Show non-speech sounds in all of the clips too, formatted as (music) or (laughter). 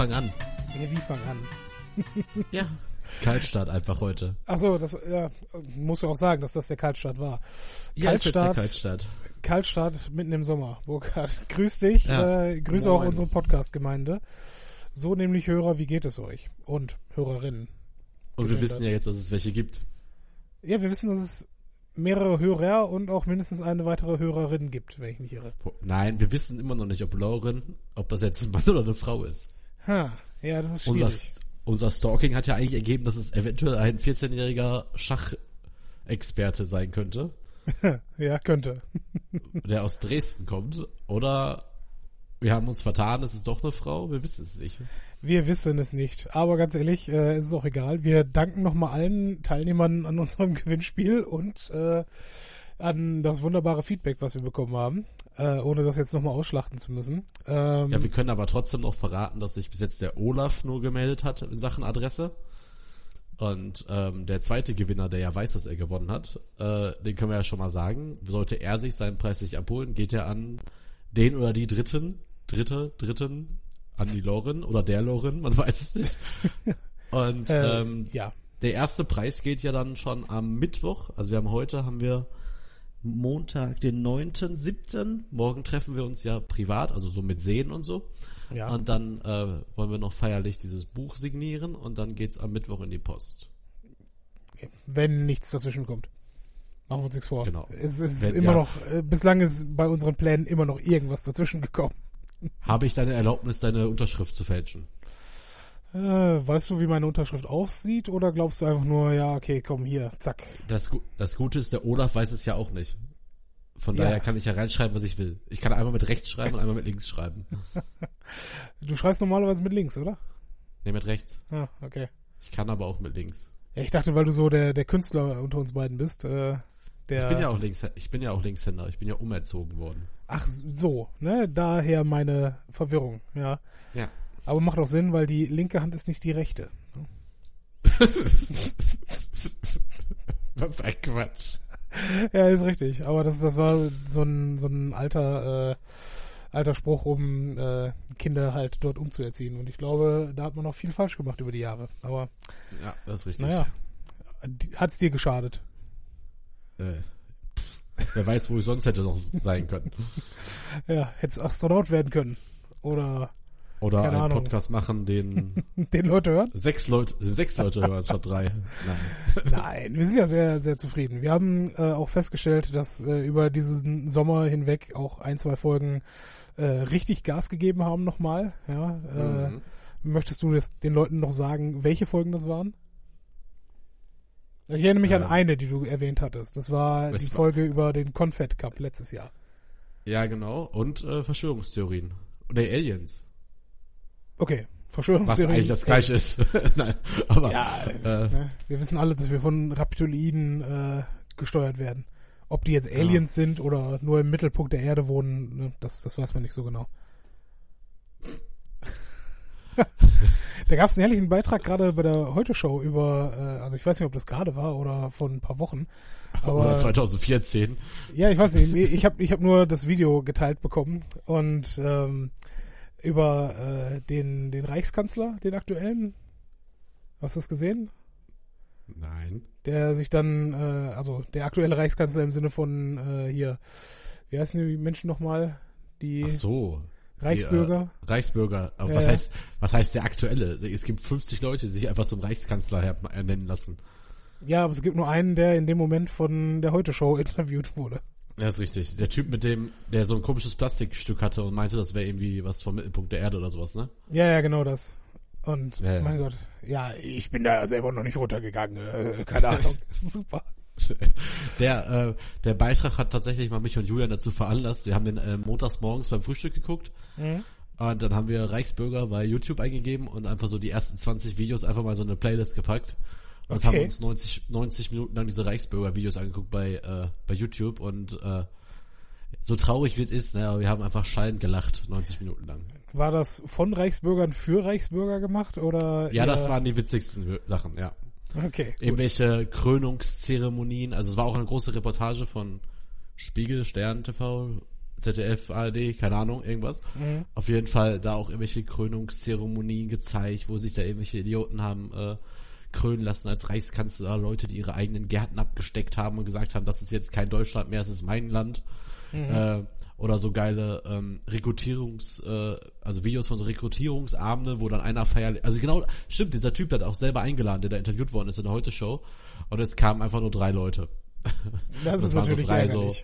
Fang an. Ja, wie fang an? (laughs) Ja. Kaltstart einfach heute. Achso, das ja, muss ja auch sagen, dass das der Kaltstart war. Ja, ist jetzt der Kaltstart, Kaltstart. Kaltstart mitten im Sommer. Burkhard, (laughs) grüß dich. Ja. Äh, grüße auch Moin. unsere Podcast-Gemeinde. So nämlich Hörer, wie geht es euch? Und Hörerinnen. Und wir wissen ja jetzt, dass es welche gibt. Ja, wir wissen, dass es mehrere Hörer und auch mindestens eine weitere Hörerin gibt, wenn ich nicht irre. Nein, wir wissen immer noch nicht, ob Lauren, ob das jetzt ein Mann oder eine Frau ist. Ha, ja, das ist Unser, schwierig. unser Stalking hat ja eigentlich ergeben, dass es eventuell ein 14-jähriger Schachexperte sein könnte, (laughs) ja, könnte. (laughs) der aus Dresden kommt. Oder wir haben uns vertan, es ist doch eine Frau, wir wissen es nicht. Wir wissen es nicht. Aber ganz ehrlich, äh, es ist auch egal. Wir danken nochmal allen Teilnehmern an unserem (laughs) Gewinnspiel und äh, an das wunderbare Feedback, was wir bekommen haben, äh, ohne das jetzt nochmal ausschlachten zu müssen. Ähm, Ja, wir können aber trotzdem noch verraten, dass sich bis jetzt der Olaf nur gemeldet hat in Sachen Adresse. Und ähm, der zweite Gewinner, der ja weiß, dass er gewonnen hat, äh, den können wir ja schon mal sagen. Sollte er sich seinen Preis nicht abholen, geht er an den oder die Dritten, Dritte, Dritten, an die Lorin oder der Lorin, man (laughs) weiß es nicht. Und äh, ähm, ja, der erste Preis geht ja dann schon am Mittwoch. Also wir haben heute, haben wir Montag, den 9.7. Morgen treffen wir uns ja privat, also so mit Sehen und so. ja. Und dann äh, wollen wir noch feierlich dieses Buch signieren und dann geht's am Mittwoch in die Post. wenn nichts dazwischen kommt. Machen wir uns nichts vor. Genau. Es ist Wenn- immer ja. noch, äh, bislang ist bei unseren Plänen immer noch irgendwas dazwischen gekommen. Habe ich deine Erlaubnis, deine Unterschrift zu fälschen? Äh, weißt du, wie meine Unterschrift aussieht oder glaubst du einfach nur, ja, okay, komm hier, zack. Das, das Gute ist, der Olaf weiß es ja auch nicht. Von Ja. daher kann ich ja reinschreiben, was ich will. Ich kann einmal mit rechts schreiben und einmal mit links schreiben. (laughs) Du schreibst normalerweise mit links, oder? Ne, mit rechts. Ah, okay. Ich kann aber auch mit links. Ja, ich dachte, weil du so der, der Künstler unter uns beiden bist, äh, der. Ich bin ja auch links, ich bin ja auch Linkshänder. Ich bin ja umerzogen worden. Ach so, ne? Daher meine Verwirrung, ja. Ja. Aber macht auch Sinn, weil die linke Hand ist nicht die rechte. (laughs) Was ein Quatsch. Ja, ist richtig. Aber das, das war so ein, so ein alter, äh, alter Spruch, um äh, Kinder halt dort umzuerziehen. Und ich glaube, da hat man noch viel falsch gemacht über die Jahre. Aber Ja, das ist richtig. naja, hat's dir geschadet. Äh, wer weiß, wo ich sonst hätte noch sein können. (laughs) Ja, hättest Astronaut werden können. Oder Oder Keine einen Ahnung. Podcast machen, den (laughs) den Leute hören. sechs Leute, sechs Leute hören statt drei. Nein. (laughs) Nein, wir sind ja sehr, sehr zufrieden. Wir haben äh, auch festgestellt, dass äh, über diesen Sommer hinweg auch ein, zwei Folgen äh, richtig Gas gegeben haben nochmal. Ja, äh, Mhm. Möchtest du das den Leuten noch sagen, welche Folgen das waren? Ich erinnere mich an Ähm, eine, die du erwähnt hattest. Das war die war- Folge über den Confed Cup letztes Jahr. Ja, genau. Und äh, Verschwörungstheorien. Oder Aliens. Okay, Was Verschwörungstheorie. eigentlich das gleiche ist. (laughs) Nein, aber Ja, äh, ne? wir wissen alle, dass wir von Reptiloiden äh, gesteuert werden. Ob die jetzt Aliens sind oder nur im Mittelpunkt der Erde wohnen, ne, das, das weiß man nicht so genau. (laughs) da gab es einen herrlichen Beitrag gerade bei der Heute-Show über, äh, also ich weiß nicht, ob das gerade war oder vor ein paar Wochen. Aber oder 2014. ja, ich weiß nicht. Ich habe ich hab nur das Video geteilt bekommen und ähm, über äh, den, den Reichskanzler, den aktuellen. Hast du das gesehen? Nein. Der sich dann, äh, also der aktuelle Reichskanzler im Sinne von äh, hier, wie heißen die Menschen nochmal? Die Ach so. Reichsbürger? Die, äh, Reichsbürger. Aber was heißt, was heißt der aktuelle? Es gibt 50 Leute, die sich einfach zum Reichskanzler ernennen lassen. Ja, aber es gibt nur einen, der in dem Moment von der Heute-Show (laughs) interviewt wurde. Ja, ist richtig. Der Typ mit dem, der so ein komisches Plastikstück hatte und meinte, das wäre irgendwie was vom Mittelpunkt der Erde oder sowas, ne? Ja, ja, genau das. Und Ja, ja. mein Gott, ja, ich bin da selber noch nicht runtergegangen. Äh, keine (laughs) Ahnung. Super. Der, äh, der Beitrag hat tatsächlich mal mich und Julian dazu veranlasst. Wir haben den äh, montags morgens beim Frühstück geguckt. Mhm. Und dann haben wir Reichsbürger bei YouTube eingegeben und einfach so die ersten 20 Videos einfach mal so eine Playlist gepackt. Und Okay. haben uns 90, 90 Minuten lang diese Reichsbürger-Videos angeguckt bei, äh, bei YouTube. Und äh, so traurig wie es ist, ne, aber wir haben einfach schallend gelacht, 90 Minuten lang. War das von Reichsbürgern für Reichsbürger gemacht oder? Ja, das waren die witzigsten Sachen, ja. Okay. Gut. Irgendwelche Krönungszeremonien. Also es war auch eine große Reportage von Spiegel, Stern TV, ZDF, ARD, keine Ahnung, irgendwas. Mhm. Auf jeden Fall da auch irgendwelche Krönungszeremonien gezeigt, wo sich da irgendwelche Idioten haben äh, krönen lassen als Reichskanzler, Leute, die ihre eigenen Gärten abgesteckt haben und gesagt haben, das ist jetzt kein Deutschland mehr, es ist mein Land. Äh, oder so geile ähm, Rekrutierungs, äh, also Videos von so Rekrutierungsabende, wo dann einer feiert, also genau, stimmt, dieser Typ hat auch selber eingeladen, der da interviewt worden ist in der Heute-Show und es kamen einfach nur drei Leute. Das (laughs) es waren so drei so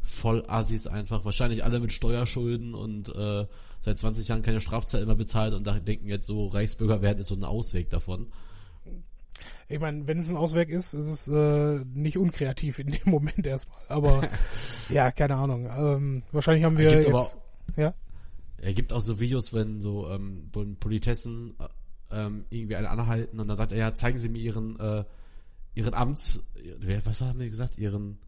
voll Assis einfach, wahrscheinlich alle mit Steuerschulden und äh, seit 20 Jahren keine Strafzeit mehr bezahlt und da denken jetzt so, Reichsbürger werden ist so ein Ausweg davon. Ich meine, wenn es ein Ausweg ist, ist es äh, nicht unkreativ in dem (laughs) Moment erstmal. Aber (laughs) ja, keine Ahnung. Ähm, wahrscheinlich haben wir jetzt. aber- ja. Er gibt auch so Videos, wenn so ähm, wo Politessen äh, ähm, irgendwie einen anhalten und dann sagt er, ja, zeigen Sie mir Ihren äh, Ihren Amts, was haben die gesagt, Ihren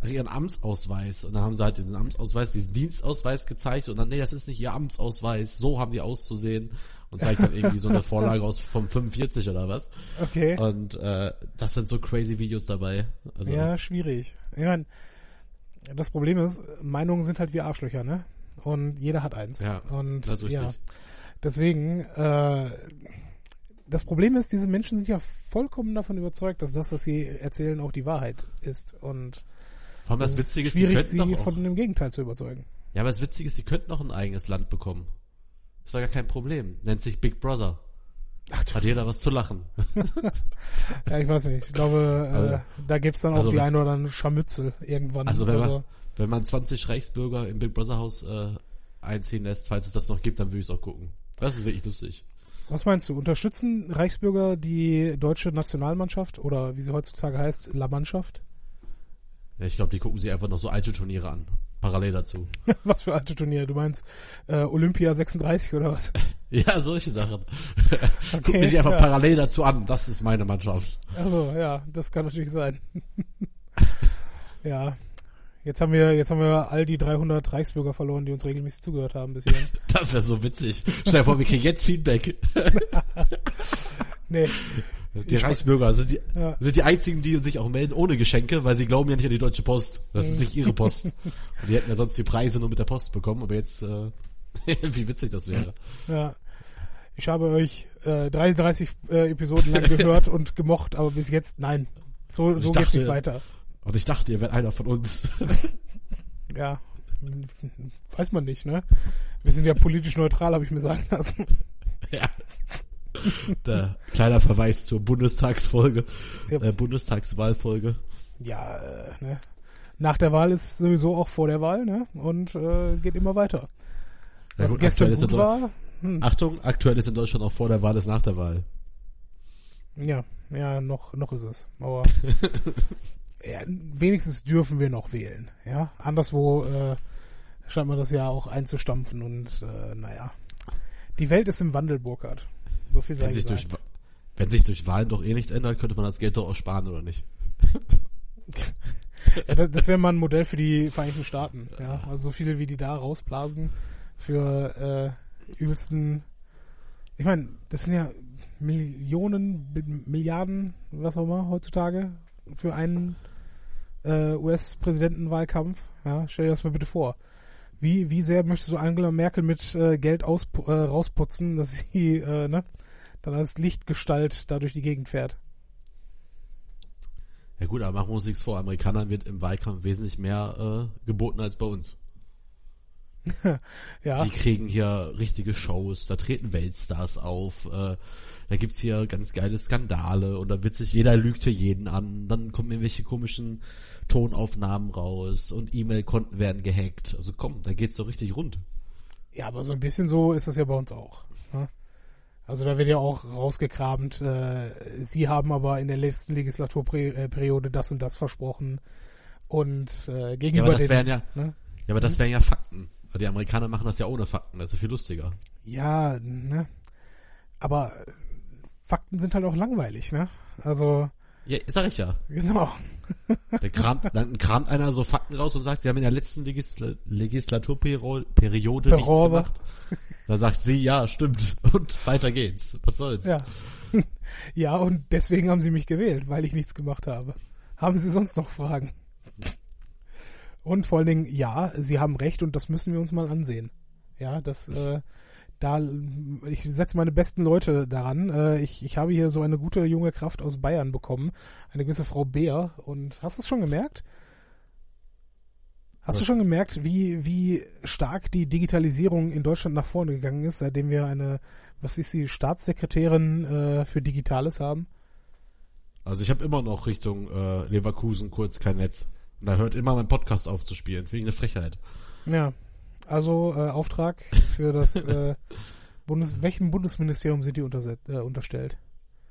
ach, Ihren Amtsausweis und dann haben sie halt diesen Amtsausweis, diesen Dienstausweis gezeigt und dann, nee, das ist nicht Ihr Amtsausweis, so haben die auszusehen und zeigt dann irgendwie so eine Vorlage aus vom 45 oder was Okay. und äh, das sind so crazy Videos dabei. Also Ja, schwierig. Ich meine, das Problem ist, Meinungen sind halt wie Arschlöcher, ne? Und jeder hat eins. Ja, Und das ist ja, richtig. deswegen, äh, das Problem ist, diese Menschen sind ja vollkommen davon überzeugt, dass das, was sie erzählen, auch die Wahrheit ist. Und Vor allem das, es Witzige ist schwierig, sie auch, von dem Gegenteil zu überzeugen. Ja, aber das Witzige ist, sie könnten noch ein eigenes Land bekommen. Ist doch gar kein Problem. Nennt sich Big Brother. Hat jeder was zu lachen. (laughs) Ja, ich weiß nicht. Ich glaube, Also- äh, da gibt's dann auch also die ein oder andere Scharmützel irgendwann. Also wenn man, wenn man 20 Reichsbürger im Big Brother Haus äh, einziehen lässt, falls es das noch gibt, dann würde ich es auch gucken. Das ist wirklich lustig. Was meinst du? Unterstützen Reichsbürger die deutsche Nationalmannschaft oder wie sie heutzutage heißt, La Mannschaft? Ja, ich glaube, die gucken sich einfach noch so alte Turniere an. Parallel dazu. (laughs) was für alte Turniere? Du meinst äh, Olympia 36 oder was? (laughs) Ja, solche Sachen. Okay, (laughs) Gucken die sich einfach ja. parallel dazu an. Das ist meine Mannschaft. Also ja, das kann natürlich sein. ja. Jetzt haben wir, jetzt haben wir all die 300 Reichsbürger verloren, die uns regelmäßig zugehört haben bis hierhin. Das wäre so witzig. Stell dir vor, wir kriegen jetzt Feedback. Nee, Die Reichsbürger sind die, Ja. sind die einzigen, die sich auch melden ohne Geschenke, weil sie glauben ja nicht an die Deutsche Post. Das ist nicht ihre Post. Und (laughs) die hätten ja sonst die Preise nur mit der Post bekommen, aber jetzt, äh, (laughs) wie witzig das wäre. ja. Ich habe euch äh, 33 äh, Episoden lang gehört und gemocht, aber bis jetzt nein. So, so Ich geht's dachte- nicht weiter. Und ich dachte, ihr wärt einer von uns. (laughs) Ja. Weiß man nicht, ne? Wir sind ja politisch neutral, habe ich mir sagen lassen. ja. Der kleiner Verweis zur Bundestagsfolge, Ja. äh, Bundestagswahlfolge. Ja, äh, ne? Nach der Wahl ist sowieso auch vor der Wahl, ne? Und äh, geht immer weiter. Ja, Was gut, gestern gut in war, hm, Achtung, aktuell ist in Deutschland auch vor der Wahl ist nach der Wahl. ja, ja, noch, noch ist es. Aber (laughs) ja, wenigstens dürfen wir noch wählen, ja. Anderswo äh, scheint man das ja auch einzustampfen und äh, naja. Die Welt ist im Wandel, Burkhard. So viel sei Wenn sich, durch, wenn sich durch Wahlen doch eh nichts ändert, könnte man das Geld doch auch sparen, oder nicht? (laughs) Ja, das wäre mal ein Modell für die Vereinigten Staaten. Ja, also so viele wie die da rausblasen für äh, übelsten. Ich meine, das sind ja Millionen, Milliarden, was auch immer heutzutage für einen äh, US-Präsidentenwahlkampf. Ja, stell dir das mal bitte vor. Wie, wie sehr möchtest du Angela Merkel mit äh, Geld aus, äh, rausputzen, dass sie äh, ne, dann als Lichtgestalt da durch die Gegend fährt? Ja gut, aber machen wir uns nichts vor. Amerikanern wird im Wahlkampf wesentlich mehr äh, geboten als bei uns. (laughs) Ja, Die kriegen hier richtige Shows, da treten Weltstars auf, äh, da gibt's hier ganz geile Skandale und da wird sich jeder lügt hier jeden an, dann kommen irgendwelche komischen Tonaufnahmen raus und E-Mail-Konten werden gehackt. Also komm, da geht's doch richtig rund. Ja, aber so ein bisschen so ist das ja bei uns auch. Ne? Also da wird ja auch rausgekramt, äh, sie haben aber in der letzten Legislaturperiode das und das versprochen und äh, Ja, gegenüber aber das den, wären ja, ne? ja, aber das wären ja Fakten. Weil Die Amerikaner machen das ja ohne Fakten, das ist ja viel lustiger. Ja, ne? Aber Fakten sind halt auch langweilig, ne? Also, Ja, sag ich ja. genau. (laughs) Da kramt, dann kramt einer so Fakten raus und sagt, sie haben in der letzten Legisla Legislaturperiode nichts gemacht. (laughs) Da sagt sie, ja, stimmt. (laughs) Und weiter geht's. Was soll's? Ja. (laughs) ja, und deswegen haben sie mich gewählt, weil ich nichts gemacht habe. Haben sie sonst noch Fragen? Und vor allen Dingen, ja, sie haben recht und das müssen wir uns mal ansehen. Ja, das, äh, da, ich setze meine besten Leute daran. Äh, ich, ich habe hier so eine gute junge Kraft aus Bayern bekommen, eine gewisse Frau Bär. Und hast du es schon gemerkt? Hast Was? du schon gemerkt, wie, wie stark die Digitalisierung in Deutschland nach vorne gegangen ist, seitdem wir eine, was ist sie, Staatssekretärin äh, für Digitales haben? Also ich habe immer noch Richtung äh, Leverkusen kurz kein Netz. Und da hört immer mein Podcast auf zu spielen. Finde ich eine Frechheit. Ja, also äh, Auftrag für das (laughs) äh, Bundes welchem Bundesministerium sind die äh, unterstellt?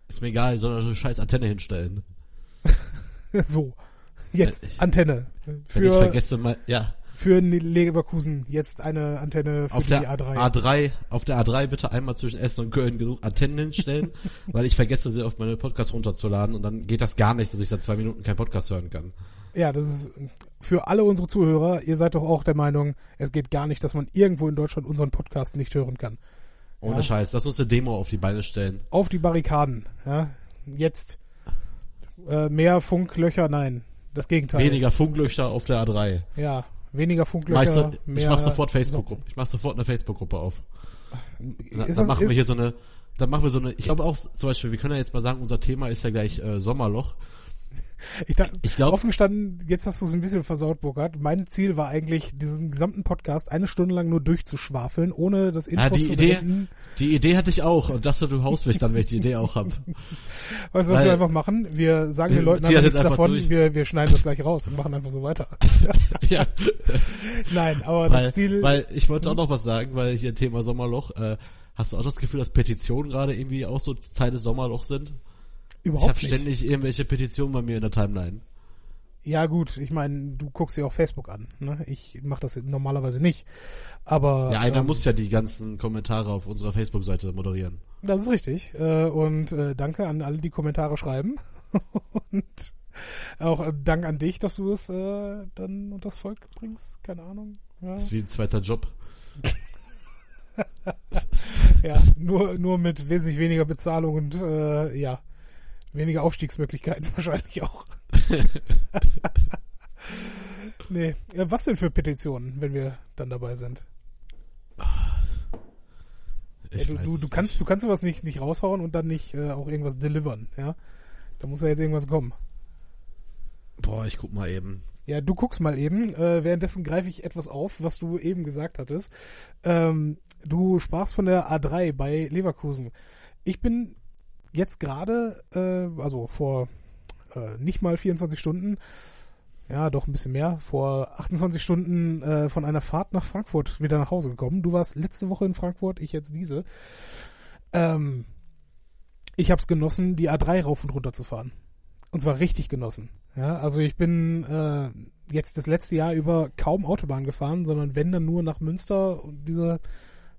Ist mir egal, soll eine scheiß Antenne hinstellen. (laughs) so, jetzt Äh, ich- Antenne Wenn ich für vergesse mal, ja, für Leverkusen jetzt eine Antenne für auf die der A3. A3, auf der A3 bitte einmal zwischen Essen und Köln genug Antennen hinstellen, (laughs) weil ich vergesse sie auf meine Podcasts runterzuladen und dann geht das gar nicht, dass ich seit zwei Minuten keinen Podcast hören kann. Ja, das ist für alle unsere Zuhörer. Ihr seid doch auch der Meinung, es geht gar nicht, dass man irgendwo in Deutschland unseren Podcast nicht hören kann. Ohne Ja. Scheiß, lass uns eine Demo auf die Beine stellen. Auf die Barrikaden. Ja, jetzt äh, mehr Funklöcher, nein, das Gegenteil. Weniger Funklöcher auf der A3. Ja, weniger Funklöcher. Mehr ich mach sofort Facebook-Gruppe. Ich mach sofort eine Facebook-Gruppe auf. So, Dann, das, machen wir hier so eine, dann machen wir so eine, ich glaube auch zum Beispiel, wir können ja jetzt mal sagen, unser Thema ist ja gleich äh, Sommerloch. Ich, dachte, Ich glaube, offen gestanden, jetzt hast du es ein bisschen versaut, Burkhard. Mein Ziel war eigentlich, diesen gesamten Podcast eine Stunde lang nur durchzuschwafeln, ohne das Intro Ja, die zu Idee- beenden. die Idee hatte ich auch und dachte, du haust mich dann, wenn ich die Idee auch hab. (laughs) Weißt du, was Weil- wir einfach machen? Wir sagen den Leuten nichts davon, durch. wir, wir schneiden das gleich raus und machen einfach so weiter. (laughs) ja, (laughs) Nein, aber weil, das Ziel, weil ich wollte auch noch was sagen, weil hier Thema Sommerloch, äh, hast du auch das Gefühl, dass Petitionen gerade irgendwie auch so Teil des Sommerlochs sind? Ich überhaupt habe nicht. ständig irgendwelche Petitionen bei mir in der Timeline. Ja gut, ich meine, du guckst dir auch Facebook an. Ne? Ich mache das normalerweise nicht. Aber Ja, einer ähm, muss ja die ganzen Kommentare auf unserer Facebook-Seite moderieren. Das ist richtig. Äh, und äh, danke an alle, die Kommentare schreiben. (laughs) und auch äh, Dank an dich, dass du es äh, dann unters Volk bringst. Keine Ahnung. Ja, Das ist wie ein zweiter Job. (laughs) ja nur, nur mit wesentlich weniger Bezahlung und äh, ja, weniger Aufstiegsmöglichkeiten (laughs) wahrscheinlich auch. (laughs) nee. Äh, was denn für Petitionen, wenn wir dann dabei sind? Ja, Ich du, du, du kannst, nicht. du kannst sowas nicht, nicht raushauen und dann nicht äh, auch irgendwas delivern, ja. Da muss ja jetzt irgendwas kommen. Boah, ich guck mal eben. Ja, du guckst mal eben. Äh, währenddessen greife ich etwas auf, was du eben gesagt hattest. Ähm, du sprachst von der A3 bei Leverkusen. Ich bin jetzt gerade, äh, also vor äh, nicht mal 24 Stunden, ja, doch ein bisschen mehr, vor 28 Stunden äh, von einer Fahrt nach Frankfurt wieder nach Hause gekommen. Du warst letzte Woche in Frankfurt, ich jetzt diese. Ähm, ich habe es genossen, die A3 rauf und runter zu fahren. Und zwar richtig genossen. Ja, also ich bin äh, jetzt das letzte Jahr über kaum Autobahn gefahren, sondern wenn dann nur nach Münster und diese,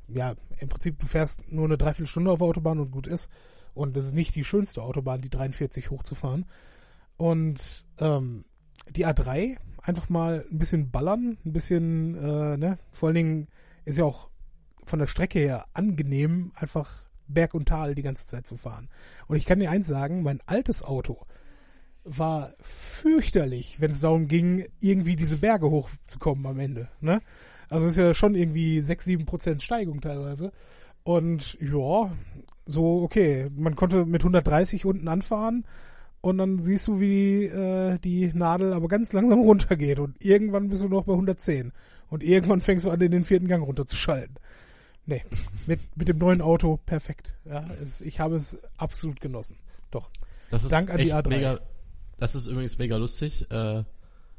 ja, im Prinzip du fährst nur eine Dreiviertelstunde auf der Autobahn und gut ist. Und das ist nicht die schönste Autobahn, die 43 hochzufahren. Und ähm, die A3 einfach mal ein bisschen ballern, ein bisschen, äh, ne, vor allen Dingen ist ja auch von der Strecke her angenehm, einfach Berg und Tal die ganze Zeit zu fahren. Und ich kann dir eins sagen, mein altes Auto war fürchterlich, wenn es darum ging, irgendwie diese Berge hochzukommen am Ende. Ne? Also es ist ja schon irgendwie 6, 7 Prozent Steigung teilweise. Und ja, so okay, man konnte mit 130 unten anfahren und dann siehst du, wie äh, die Nadel aber ganz langsam (laughs) runtergeht und irgendwann bist du noch bei 110 und irgendwann fängst du an, in den vierten Gang runterzuschalten. Nee, mit, mit dem neuen Auto perfekt. Ja, es, ich habe es absolut genossen. Doch. Das ist Dank an die echt A3. mega. Das ist übrigens mega lustig. Äh,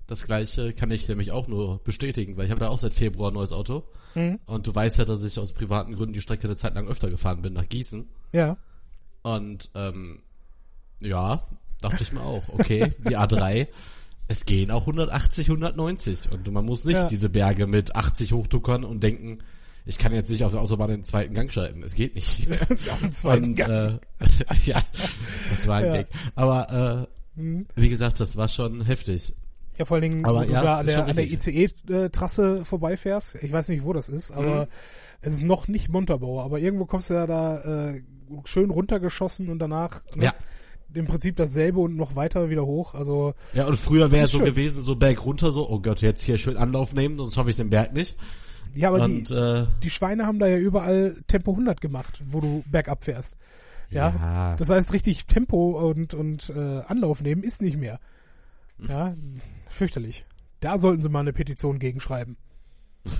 das gleiche kann ich nämlich auch nur bestätigen, weil ich habe da auch seit Februar ein neues Auto. Mhm. Und du weißt ja, dass ich aus privaten Gründen die Strecke eine Zeit lang öfter gefahren bin nach Gießen. Ja. Und ähm, ja, dachte ich mir auch, okay, die A3, (laughs) es gehen auch 180, 190. Und man muss nicht Ja. diese Berge mit 80 hochtuckern und denken, ich kann jetzt nicht auf der Autobahn den zweiten Gang schalten. Es geht nicht. (laughs) Auf den zweiten Und, Gang. äh, (laughs) ja, das war ein Ja. Gag. Aber Mhm. äh, wie gesagt, das war schon heftig. Ja, vor allen Dingen, Aber du ja, da an der, an der. ICE-Trasse vorbeifährst. Ich weiß nicht, wo das ist, aber Mhm. es ist noch nicht Montabaur. Aber irgendwo kommst du ja da äh, schön runtergeschossen und danach ne, Ja. im Prinzip dasselbe und noch weiter wieder hoch. Also Ja, und früher wäre es so schön. gewesen, so Berg runter, so, oh Gott, jetzt hier schön Anlauf nehmen, sonst schaffe ich den Berg nicht. ja, aber und die, äh, die Schweine haben da ja überall Tempo 100 gemacht, wo du bergab fährst. Ja, Ja. das heißt richtig Tempo und und äh, Anlauf nehmen ist nicht mehr. Ja, fürchterlich. Da sollten sie mal eine Petition gegenschreiben. (laughs)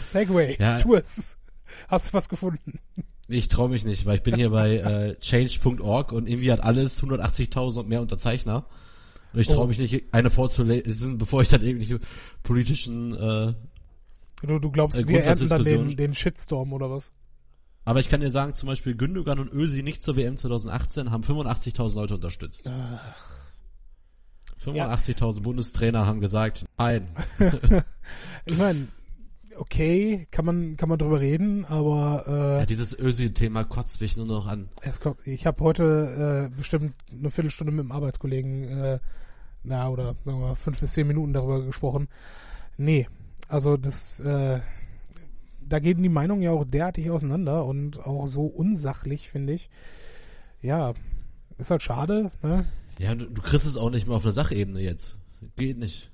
Segway, Ja. tu es. Hast du was gefunden? ich traue mich nicht, weil ich bin hier bei äh, change.org und irgendwie hat alles 180.000 und mehr Unterzeichner. Und ich traue Oh. mich nicht, eine vorzulesen, bevor ich dann irgendwelche politischen, äh, Du, du glaubst, Äh, wir ernten dann den, den Shitstorm oder was? aber ich kann dir sagen, zum Beispiel Gündogan und Ösi nicht zur WM 2018 haben 85.000 Leute unterstützt. 85.000 Bundestrainer haben gesagt, nein. (laughs) Ich meine, okay, kann man kann man drüber reden, aber äh, Ja, dieses Ösi-Thema kotzt mich nur noch an. Es kommt, ich habe heute äh, bestimmt eine Viertelstunde mit dem Arbeitskollegen, äh, na, oder sagen wir mal, fünf bis zehn Minuten darüber gesprochen. Nee, also das, äh, da gehen die Meinungen ja auch derartig auseinander und auch so unsachlich, finde ich. Ja, ist halt schade, ne? Ja, du, du kriegst es auch nicht mehr auf einer Sachebene jetzt. Geht nicht.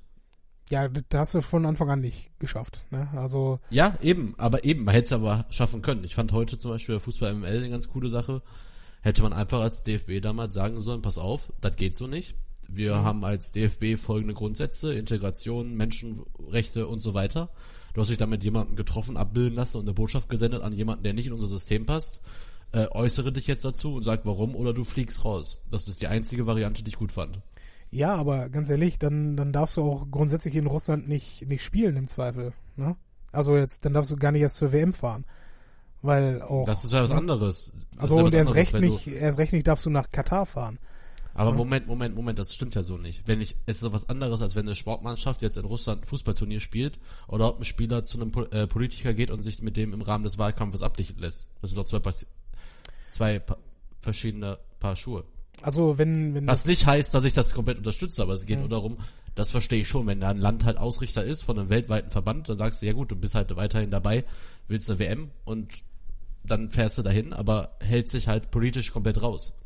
Ja, das hast du von Anfang an nicht geschafft, ne? Also, Ja, eben, aber eben, man hätte es aber schaffen können. Ich fand heute zum Beispiel bei Fußball ML eine ganz coole Sache. Hätte man einfach als DFB damals sagen sollen, pass auf, das geht so nicht. Wir haben als DFB folgende Grundsätze, Integration, Menschenrechte und so weiter. Du hast dich damit jemanden getroffen, abbilden lassen und eine Botschaft gesendet an jemanden, der nicht in unser System passt. Äh, äußere dich jetzt dazu und sag warum oder du fliegst raus. Das ist die einzige Variante, die ich gut fand. ja, aber ganz ehrlich, dann, dann darfst du auch grundsätzlich in Russland nicht, nicht spielen im Zweifel, ne? Also jetzt, dann darfst du gar nicht erst zur WM fahren. Weil auch. Das ist ja was anderes. Das Also ja und erst recht nicht, erst recht nicht darfst du nach Katar fahren. Aber Moment, Moment, Moment, das stimmt ja so nicht. Wenn ich, es ist so was anderes, als wenn eine Sportmannschaft jetzt in Russland ein Fußballturnier spielt oder ob ein Spieler zu einem äh, Politiker geht und sich mit dem im Rahmen des Wahlkampfes ablichten lässt. Das sind doch zwei, zwei pa verschiedene Paar Schuhe. Also wenn, wenn Was nicht heißt, dass ich das komplett unterstütze, aber es geht nur darum, das verstehe ich schon, wenn da ein Land halt Ausrichter ist von einem weltweiten Verband, dann sagst du, ja gut, du bist halt weiterhin dabei, willst eine WM und dann fährst du dahin, aber hält sich halt politisch komplett raus.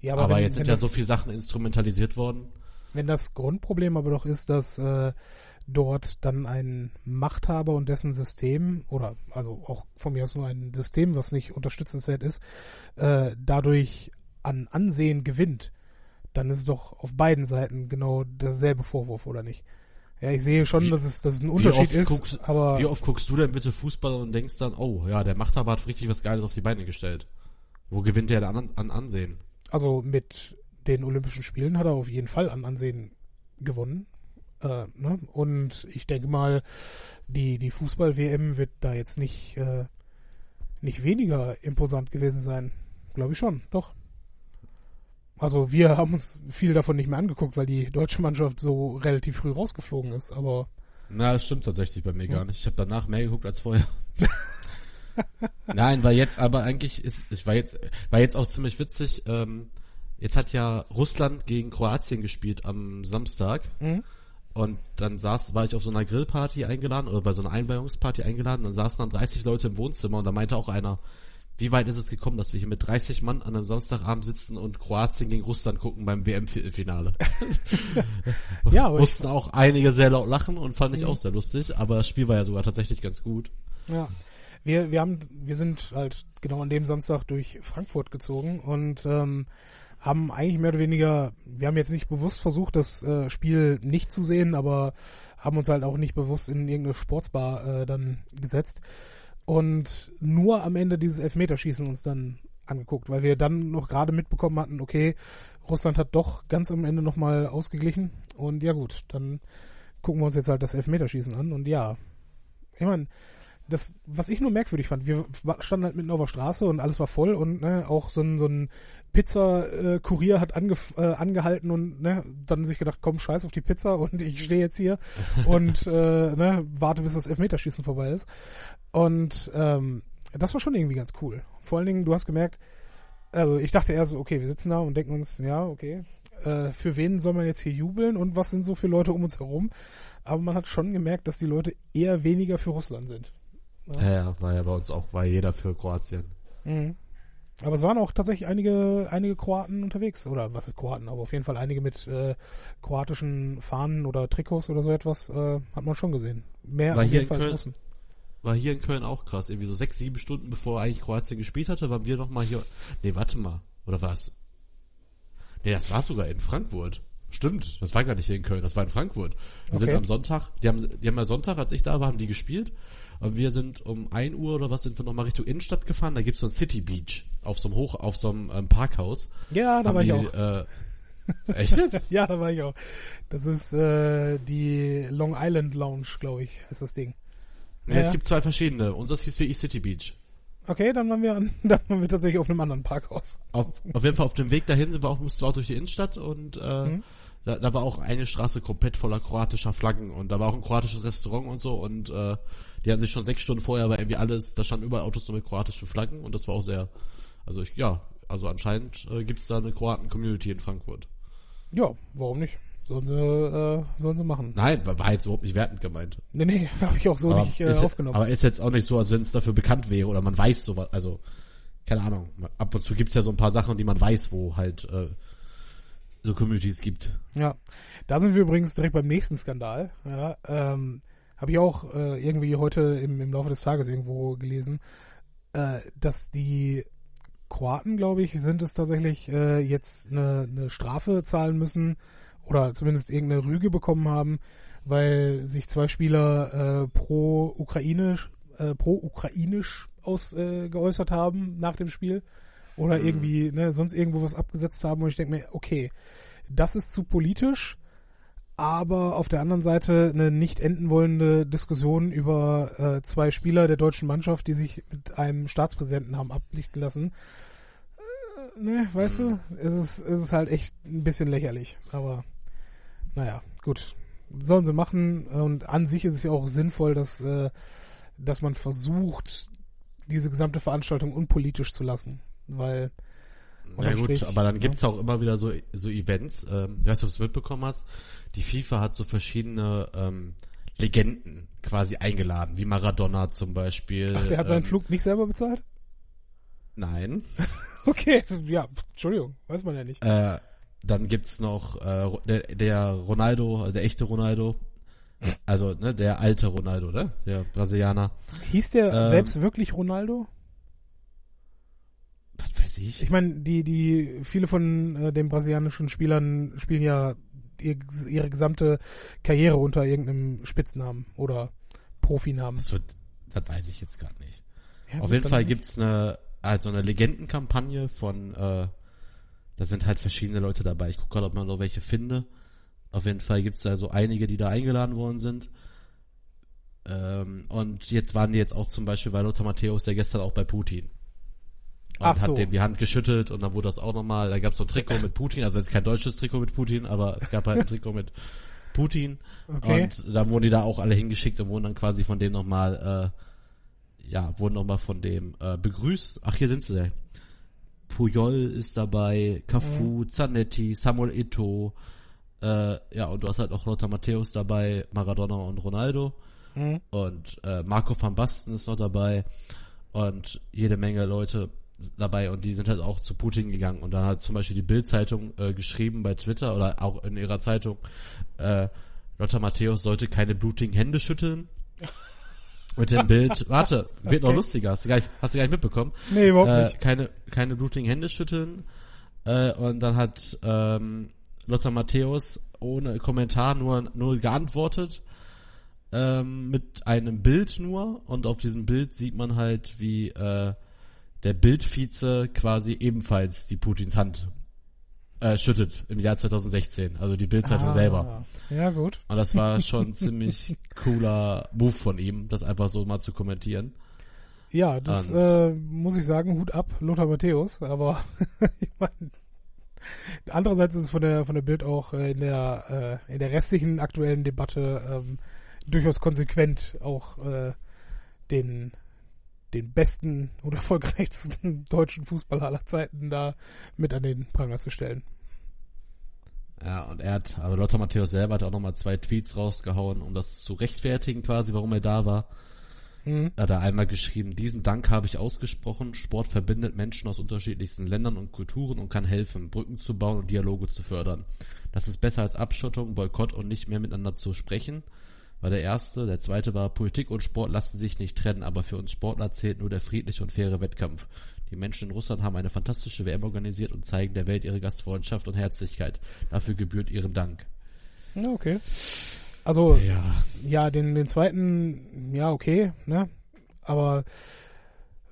ja, Aber, wenn, jetzt sind wenn ja das, so viele Sachen instrumentalisiert worden. wenn das Grundproblem aber doch ist, dass äh, dort dann ein Machthaber und dessen System oder also auch von mir aus nur ein System, was nicht unterstützenswert ist, äh, dadurch an Ansehen gewinnt, dann ist es doch auf beiden Seiten genau derselbe Vorwurf, oder nicht? Ja, ich sehe schon, Wie- dass es, dass es ein Unterschied ist, guckst, aber wie oft guckst du denn bitte Fußball und denkst dann, oh ja, der Machthaber hat richtig was Geiles auf die Beine gestellt. Wo gewinnt der denn an, an Ansehen? Also mit den Olympischen Spielen hat er auf jeden Fall an Ansehen gewonnen. Äh, ne? Und ich denke mal, die, die Fußball-WM wird da jetzt nicht, äh, nicht weniger imposant gewesen sein. Glaube ich schon, doch. Also wir haben uns viel davon nicht mehr angeguckt, weil die deutsche Mannschaft so relativ früh rausgeflogen ist. Aber Na, das stimmt tatsächlich bei mir gar nicht. Ich habe danach mehr geguckt als vorher. (laughs) Nein, weil jetzt aber eigentlich ist, ich war jetzt, war jetzt auch ziemlich witzig. Ähm, jetzt hat ja Russland gegen Kroatien gespielt am Samstag. Mhm. Und dann saß, war ich auf so einer Grillparty eingeladen oder bei so einer Einweihungsparty eingeladen. Dann saßen dann 30 Leute im Wohnzimmer und da meinte auch einer, wie weit ist es gekommen, dass wir hier mit 30 Mann an einem Samstagabend sitzen und Kroatien gegen Russland gucken beim WM-Finale. (laughs) ja, aber Mussten auch einige sehr laut lachen und fand ich Mhm. auch sehr lustig, aber das Spiel war ja sogar tatsächlich ganz gut. Ja. Wir, wir haben, wir sind halt genau an dem Samstag durch Frankfurt gezogen und ähm, haben eigentlich mehr oder weniger, wir haben jetzt nicht bewusst versucht, das äh, Spiel nicht zu sehen, aber haben uns halt auch nicht bewusst in irgendeine Sportsbar äh, dann gesetzt und nur am Ende dieses Elfmeterschießen uns dann angeguckt, weil wir dann noch gerade mitbekommen hatten, okay, Russland hat doch ganz am Ende nochmal ausgeglichen und ja gut, dann gucken wir uns jetzt halt das Elfmeterschießen an und ja, ich meine, das, was ich nur merkwürdig fand, wir standen halt mitten auf der Straße und alles war voll und ne, auch so ein, so ein Pizza-Kurier hat ange, äh, angehalten und ne, dann sich gedacht, komm, scheiß auf die Pizza und ich stehe jetzt hier und (laughs) äh, ne, warte, bis das Elfmeterschießen vorbei ist. Und ähm, das war schon irgendwie ganz cool. Vor allen Dingen, du hast gemerkt, also ich dachte eher so, okay, wir sitzen da und denken uns, ja, okay, äh, für wen soll man jetzt hier jubeln und was sind so für Leute um uns herum? Aber man hat schon gemerkt, dass die Leute eher weniger für Russland sind. Ja, ja, war ja bei uns auch, war jeder für Kroatien. Mhm. Aber es waren auch tatsächlich einige, einige Kroaten unterwegs. Oder was ist Kroaten? Aber auf jeden Fall einige mit äh, kroatischen Fahnen oder Trikots oder so etwas äh, hat man schon gesehen. Mehr War auf hier jeden in Fall als Köln- Russen. War hier in Köln auch krass. Irgendwie so sechs, sieben Stunden bevor eigentlich Kroatien gespielt hatte, waren wir noch mal hier. Nee, warte mal. Oder was? Nee, das war sogar in Frankfurt. Stimmt, das war gar nicht hier in Köln, das war in Frankfurt. Wir sind Okay. am Sonntag, die haben, die haben ja Sonntag, als ich da war, haben die gespielt. Und wir sind um 1 Uhr oder was sind wir nochmal Richtung Innenstadt gefahren. Da gibt's so ein City Beach auf so einem Hoch, auf so einem ähm, Parkhaus. Ja, da Haben war ich die, auch. Äh, echt jetzt? (laughs) Ja, da war ich auch. Das ist äh, die Long Island Lounge, glaube ich, ist das Ding. Nee, Ja, es ja. gibt zwei verschiedene. Unseres hieß wirklich City Beach. Okay, dann waren wir an, (laughs) dann waren wir tatsächlich auf einem anderen Parkhaus. Auf, auf jeden Fall auf dem Weg dahin sind wir auch, mussten wir auch durch die Innenstadt und äh, Mhm. da, da war auch eine Straße komplett voller kroatischer Flaggen und da war auch ein kroatisches Restaurant und so und äh, die hatten sich schon sechs Stunden vorher war irgendwie alles, da standen überall Autos nur mit kroatischen Flaggen und das war auch sehr, also ich, ja, also anscheinend äh, gibt's da eine Kroaten-Community in Frankfurt. Ja, warum nicht? Sollen sie, äh, sollen sie machen. Nein, war war jetzt überhaupt nicht wertend gemeint. Nee, nee, (laughs) habe ich auch so aber, nicht äh, ist, aufgenommen. aber ist jetzt auch nicht so, als wenn es dafür bekannt wäre oder man weiß sowas, also keine Ahnung. Ab und zu gibt's ja so ein paar Sachen, die man weiß, wo halt äh, so Communities gibt. Ja, da sind wir übrigens direkt beim nächsten Skandal. Ja, ähm, habe ich auch äh, irgendwie heute im, im Laufe des Tages irgendwo gelesen, äh, dass die Kroaten, glaube ich, sind es tatsächlich äh, jetzt eine, eine Strafe zahlen müssen oder zumindest irgendeine Rüge bekommen haben, weil sich zwei Spieler äh, pro ukrainisch äh, pro ukrainisch aus äh, geäußert haben nach dem Spiel oder Mhm. irgendwie ne, sonst irgendwo was abgesetzt haben und ich denke mir, okay, das ist zu politisch, aber auf der anderen Seite eine nicht enden wollende Diskussion über äh, zwei Spieler der deutschen Mannschaft, die sich mit einem Staatspräsidenten haben ablichten lassen. Äh, ne, weißt du, es ist, es ist halt echt ein bisschen lächerlich, aber naja, gut. Sollen sie machen und an sich ist es ja auch sinnvoll, dass, äh, dass man versucht, diese gesamte Veranstaltung unpolitisch zu lassen, weil Ja gut, Strich, aber dann ne? gibt's auch immer wieder so, so Events. Ähm, ich weiß nicht, ob du es mitbekommen hast. Die FIFA hat so verschiedene ähm, Legenden quasi eingeladen, wie Maradona zum Beispiel. Ach, der hat seinen ähm, Flug nicht selber bezahlt? Nein. (laughs) Okay, ja, Entschuldigung, weiß man ja nicht. Äh, dann gibt's noch äh, der, der Ronaldo, also der echte Ronaldo. Also, ne, der alte Ronaldo, ne? Der Brasilianer. Hieß der ähm, selbst wirklich Ronaldo? Was weiß ich? Ich meine, die, die, viele von äh, den brasilianischen Spielern spielen ja ihr, ihre gesamte Karriere unter irgendeinem Spitznamen oder Profinamen. Das, wird, das weiß ich jetzt gerade nicht. Ja, Auf jeden Fall gibt's eine, also eine Legendenkampagne von, äh, da sind halt verschiedene Leute dabei. Ich gucke gerade, ob man noch welche finde. Auf jeden Fall gibt's da so einige, die da eingeladen worden sind. Ähm, und jetzt waren die jetzt auch zum Beispiel, weil Lothar Matthäus ja gestern auch bei Putin. Und Ach so. hat dem die Hand geschüttelt und dann wurde das auch nochmal, da gab's so ein Trikot mit Putin, also jetzt kein deutsches Trikot mit Putin, aber es gab halt ein Trikot mit Putin. Okay. Und da wurden die da auch alle hingeschickt und wurden dann quasi von dem nochmal, äh, ja, wurden nochmal von dem äh, begrüßt. Ach, hier sind sie. Puyol ist dabei, Cafu, Mhm. Zanetti, Samuel Eto'o, äh, ja, und du hast halt auch Lothar Matthäus dabei, Maradona und Ronaldo. Mhm. Und äh, Marco van Basten ist noch dabei und jede Menge Leute dabei und die sind halt auch zu Putin gegangen und dann hat zum Beispiel die Bild-Zeitung äh, geschrieben bei Twitter oder auch in ihrer Zeitung, äh, Lothar Matthäus sollte keine blutigen Hände schütteln. (laughs) Mit dem Bild, warte, wird noch Okay. lustiger, hast du gar nicht, hast du gar nicht mitbekommen? Nee, überhaupt Äh, nicht. keine, keine blutigen Hände schütteln. Äh, und dann hat ähm, Lothar Matthäus ohne Kommentar nur, nur geantwortet ähm, mit einem Bild nur und auf diesem Bild sieht man halt, wie äh, der Bildvize quasi ebenfalls die Putins Hand äh, schüttet im Jahr 2016, also die Bildzeitung Ah, selber. Ja, gut. Und das war (laughs) schon ein ziemlich cooler Move von ihm, das einfach so mal zu kommentieren. Ja, das Und- äh, muss ich sagen, Hut ab, Lothar Matthäus, aber (laughs) ich meine, andererseits ist es von der von der Bild auch äh, in der äh, in der restlichen aktuellen Debatte ähm, durchaus konsequent auch äh, den den besten (laughs) oder erfolgreichsten deutschen Fußballer aller Zeiten da mit an den Pranger zu stellen. Ja, und er hat, aber Lothar Matthäus selber hat auch nochmal zwei Tweets rausgehauen, um das zu rechtfertigen quasi, warum er da war. Mhm. Hat er einmal geschrieben, diesen Dank habe ich ausgesprochen. Sport verbindet Menschen aus unterschiedlichsten Ländern und Kulturen und kann helfen, Brücken zu bauen und Dialoge zu fördern. Das ist besser als Abschottung, Boykott und nicht mehr miteinander zu sprechen. War der erste. Der zweite war, Politik und Sport lassen sich nicht trennen, aber für uns Sportler zählt nur der friedliche und faire Wettkampf. Die Menschen in Russland haben eine fantastische WM organisiert und zeigen der Welt ihre Gastfreundschaft und Herzlichkeit. Dafür gebührt ihren Dank. Ja, okay. Also, Ja. ja, den, den zweiten, ja, okay, ne? Aber,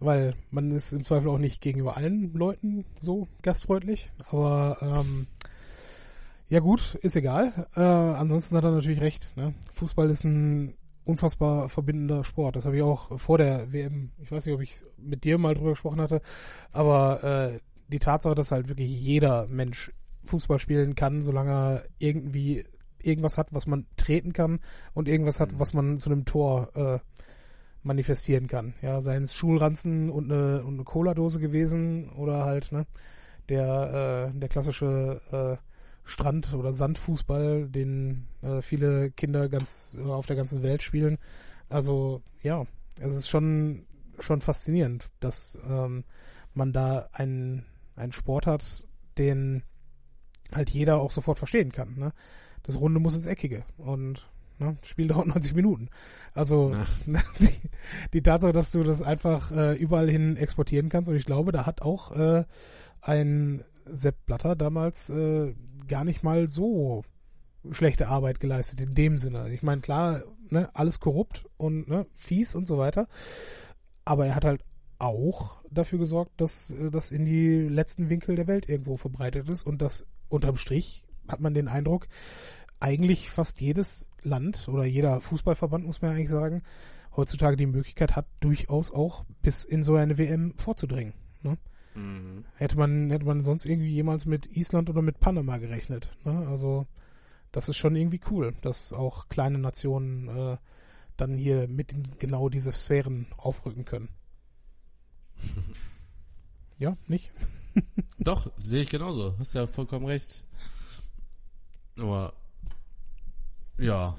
weil man ist im Zweifel auch nicht gegenüber allen Leuten so gastfreundlich. Aber, ähm, ja gut, ist egal. Äh, ansonsten hat er natürlich recht. Ne? Fußball ist ein unfassbar verbindender Sport. Das habe ich auch vor der WM, ich weiß nicht, ob ich mit dir mal drüber gesprochen hatte, aber äh, die Tatsache, dass halt wirklich jeder Mensch Fußball spielen kann, solange er irgendwie irgendwas hat, was man treten kann und irgendwas hat, was man zu einem Tor äh, manifestieren kann. Ja, seien es Schulranzen und eine, und eine Cola-Dose gewesen oder halt ne, der, äh, der klassische äh, Strand- oder Sandfußball, den äh, viele Kinder ganz äh, auf der ganzen Welt spielen. Also ja, es ist schon schon faszinierend, dass ähm, man da einen einen Sport hat, den halt jeder auch sofort verstehen kann. Ne? Das Runde muss ins Eckige und ne, das Spiel (laughs) dauert 90 Minuten. Also (laughs) die, die Tatsache, dass du das einfach äh, überall hin exportieren kannst und ich glaube, da hat auch äh, ein Sepp Blatter damals äh, gar nicht mal so schlechte Arbeit geleistet in dem Sinne. Ich meine, klar, ne, alles korrupt und ne, fies und so weiter, aber er hat halt auch dafür gesorgt, dass äh, das in die letzten Winkel der Welt irgendwo verbreitet ist und dass unterm Strich hat man den Eindruck, eigentlich fast jedes Land oder jeder Fußballverband, muss man eigentlich sagen, heutzutage die Möglichkeit hat, durchaus auch bis in so eine WM vorzudringen. Ne? Mhm. Hätte man, hätte man sonst irgendwie jemals mit Island oder mit Panama gerechnet. Ne? Also das ist schon irgendwie cool, dass auch kleine Nationen äh, dann hier mit in genau diese Sphären aufrücken können. (laughs) ja, nicht? (laughs) Doch, sehe ich genauso. Hast ja vollkommen recht. Aber ja,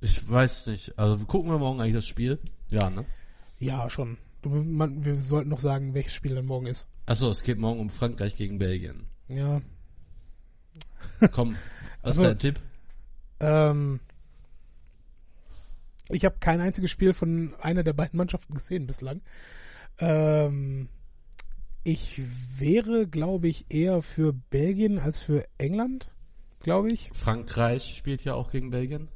ich weiß nicht. Also gucken wir morgen eigentlich das Spiel? Ja, ne? Ja, schon. Du, man, wir sollten noch sagen, welches Spiel dann morgen ist. Achso, es geht morgen um Frankreich gegen Belgien. Ja. Komm, was Also- ist dein Tipp? Ähm, ich habe kein einziges Spiel von einer der beiden Mannschaften gesehen bislang. Ähm, ich wäre, glaube ich, eher für Belgien als für England, glaube ich. Frankreich spielt ja auch gegen Belgien.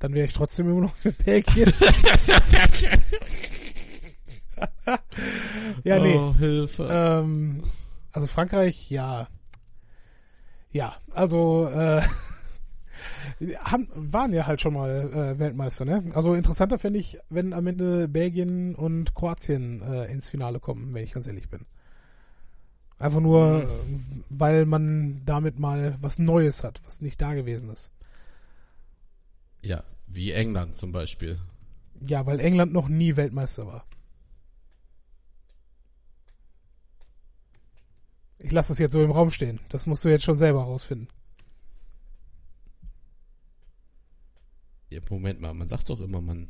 Dann wäre ich trotzdem immer noch für Belgien. (laughs) ja, nee. Oh, Hilfe. Ähm, also Frankreich, ja. Ja, also äh, (laughs) haben, waren ja halt schon mal äh, Weltmeister, ne? Also interessanter fände ich, wenn am Ende Belgien und Kroatien äh, ins Finale kommen, wenn ich ganz ehrlich bin. Einfach nur, äh, weil man damit mal was Neues hat, was nicht da gewesen ist. ja, wie England zum Beispiel. Ja, weil England noch nie Weltmeister war. Ich lasse das jetzt so im Raum stehen. Das musst du jetzt schon selber rausfinden. Ja, Moment mal, man sagt doch immer, man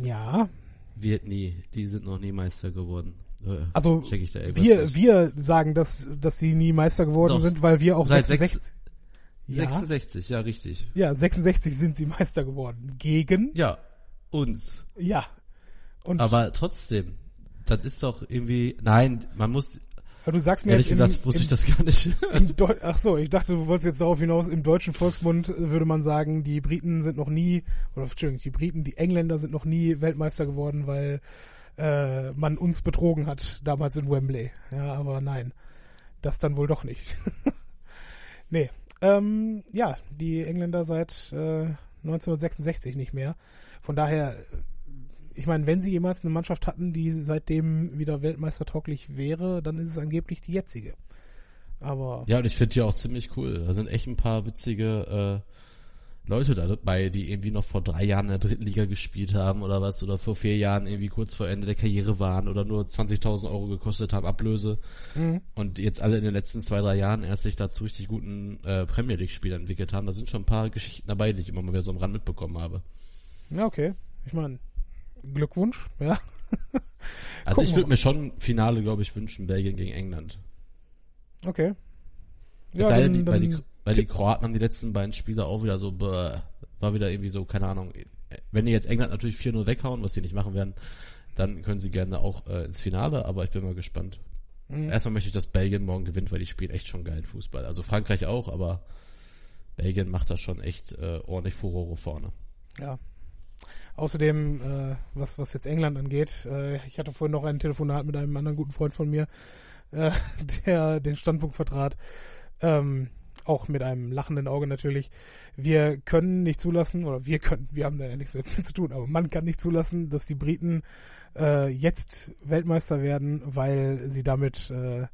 Ja, wird nie. Die sind noch nie Meister geworden. Äh, also check ich da irgendwas wir, nicht. wir sagen, dass, dass sie nie Meister geworden Doch. sind, weil wir auch Seit 66, sechs- ja, 66, ja, richtig. ja, 66 sind sie Meister geworden. Gegen, Ja, uns. ja. Und Aber trotzdem, das ist doch irgendwie, nein, man muss, du sagst mir ehrlich jetzt im, gesagt, wusste im, ich das gar nicht. (laughs) Im Deu Ach so, ich dachte, du wolltest jetzt darauf hinaus, im deutschen Volksmund würde man sagen, die Briten sind noch nie, oder Entschuldigung, die Briten, die Engländer sind noch nie Weltmeister geworden, weil äh, man uns betrogen hat, damals in Wembley. Ja, aber nein, das dann wohl doch nicht. (laughs) nee, ähm, ja, die Engländer seit äh, 1966 nicht mehr. Von daher, ich meine, wenn sie jemals eine Mannschaft hatten, die seitdem wieder weltmeistertauglich wäre, dann ist es angeblich die jetzige. Aber Ja, und ich finde die auch ziemlich cool. Da sind echt ein paar witzige äh, Leute da dabei, die irgendwie noch vor drei Jahren in der dritten Liga gespielt haben oder was, oder vor vier Jahren irgendwie kurz vor Ende der Karriere waren oder nur 20.000 Euro gekostet haben, Ablöse. Mhm. Und jetzt alle in den letzten zwei, drei Jahren erst sich da zu richtig guten äh, Premier League-Spielern entwickelt haben. Da sind schon ein paar Geschichten dabei, die ich immer mal wieder so am Rand mitbekommen habe. Ja, okay. Ich meine, Glückwunsch, ja. Also ich würde mir schon Finale, glaube ich, wünschen, Belgien gegen England. Okay. Ja, sei denn, die, weil, die, weil die Kroaten haben die letzten beiden Spiele auch wieder so, bäh, war wieder irgendwie so, keine Ahnung. Wenn die jetzt England natürlich 4-0 weghauen, was sie nicht machen werden, dann können sie gerne auch äh, ins Finale, aber ich bin mal gespannt. Mhm. Erstmal möchte ich, dass Belgien morgen gewinnt, weil die spielen echt schon geilen Fußball. Also Frankreich auch, aber Belgien macht da schon echt äh, ordentlich Furore vorne. Ja. Außerdem, äh, was, was jetzt England angeht, äh, ich hatte vorhin noch ein Telefonat mit einem anderen guten Freund von mir, äh, (laughs) der den Standpunkt vertrat, ähm, auch mit einem lachenden Auge natürlich. Wir können nicht zulassen, oder wir können, wir haben da ja nichts mit (laughs) zu tun, aber man kann nicht zulassen, dass die Briten äh, jetzt Weltmeister werden, weil sie damit äh,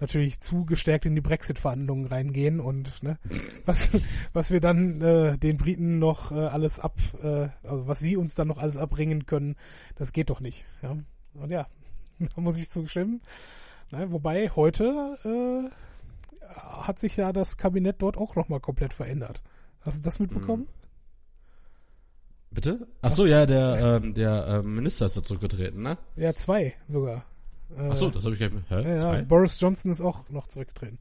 natürlich zu gestärkt in die Brexit-Verhandlungen reingehen und ne, was, (laughs) was wir dann äh, den Briten noch äh, alles ab, äh, also was sie uns dann noch alles abbringen können, das geht doch nicht. Ja? Und ja, (laughs) da muss ich zustimmen. Ne, wobei heute äh, hat sich ja das Kabinett dort auch nochmal komplett verändert. Hast du das mitbekommen? Hm. Bitte? Ach so, ja, der, ähm, der ähm, Minister ist da zurückgetreten, ne? Ja, zwei sogar. Ach so, das habe ich gar nicht mehr. Hä? Ja, ja, Boris Johnson ist auch noch zurückgetreten.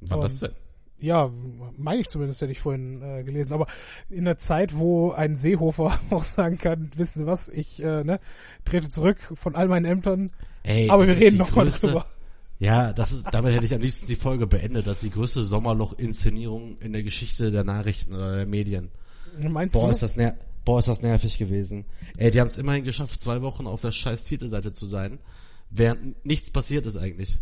Wann das denn? Ja, meine ich zumindest, hätte ich vorhin äh, gelesen. Aber in der Zeit, wo ein Seehofer (laughs) auch sagen kann, wissen Sie was, ich äh, ne, trete zurück von all meinen Ämtern. Ey, aber wir reden nochmal drüber. Ja, das ist, damit hätte ich am liebsten die Folge beendet. Das ist die größte Sommerloch-Inszenierung in der Geschichte der Nachrichten oder der Medien. Meinst Boah, du? Ist das ner Boah, ist das nervig gewesen. Ey, die haben es immerhin geschafft, zwei Wochen auf der scheiß Titelseite zu sein, während nichts passiert ist eigentlich.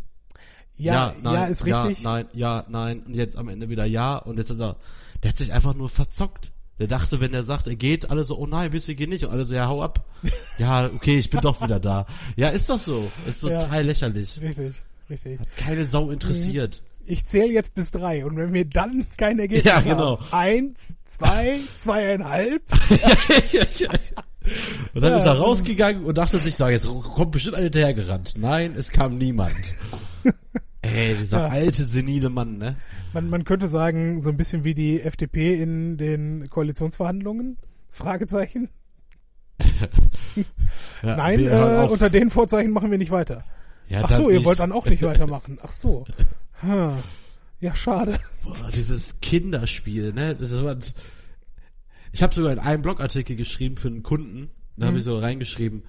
Ja, ja, nein, ja ist richtig. Ja, nein, ja, nein. Und jetzt am Ende wieder ja. Und jetzt ist er, der hat sich einfach nur verzockt. Der dachte, wenn er sagt, er geht, alle so, oh nein, bitte geh nicht. Und alle so, ja, hau ab. (laughs) ja, okay, ich bin doch wieder da. Ja, ist doch so. Ist total ja, lächerlich. Richtig, richtig. Hat keine Sau interessiert. Ich zähle jetzt bis drei und wenn wir dann kein (laughs) Ergebnis ja, genau. haben, eins, zwei, zweieinhalb. (laughs) und dann ja. ist er rausgegangen und dachte sich, sag jetzt kommt bestimmt einer hinterhergerannt. Nein, es kam niemand. (laughs) Ey, dieser ja. alte, senile Mann, ne? Man, man könnte sagen, so ein bisschen wie die FDP in den Koalitionsverhandlungen? Fragezeichen. (laughs) ja, Nein, äh, unter den Vorzeichen machen wir nicht weiter. Ja, Ach so, ihr nicht. wollt dann auch nicht (laughs) weitermachen. Ach so. Hm. Ja, schade. Boah, dieses Kinderspiel, ne? Das ist, ich habe sogar in einem Blogartikel geschrieben für einen Kunden, da habe ich mhm. so reingeschrieben,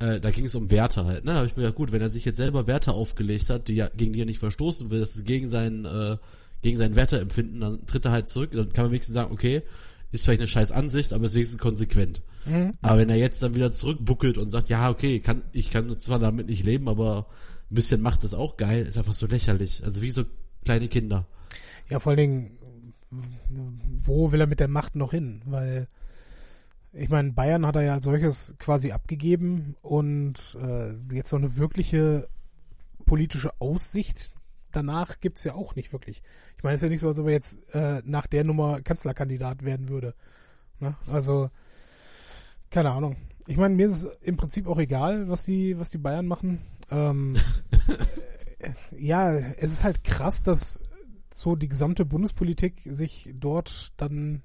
äh, da ging es um Werte halt, ne? Da habe ich mir gedacht, gut, wenn er sich jetzt selber Werte aufgelegt hat, die gegen die er nicht verstoßen will, das ist gegen sein äh, gegen sein Werteempfinden, dann tritt er halt zurück, dann kann man wenigstens sagen, okay, ist vielleicht eine scheiß Ansicht, aber ist wenigstens konsequent. Mhm. Aber wenn er jetzt dann wieder zurückbuckelt und sagt, ja, okay, kann, ich kann zwar damit nicht leben, aber ein bisschen macht es auch geil, ist einfach so lächerlich. Also wie so kleine Kinder. Ja, vor allen Dingen, wo will er mit der Macht noch hin? Weil ich meine, Bayern hat er ja als solches quasi abgegeben und äh, jetzt so eine wirkliche politische Aussicht danach gibt's ja auch nicht wirklich. Ich meine, es ist ja nicht so, als ob er jetzt äh, nach der Nummer Kanzlerkandidat werden würde. Ne? Also, keine Ahnung. Ich meine, mir ist es im Prinzip auch egal, was die, was die Bayern machen. Ähm, (laughs) ja, es ist halt krass, dass so die gesamte Bundespolitik sich dort dann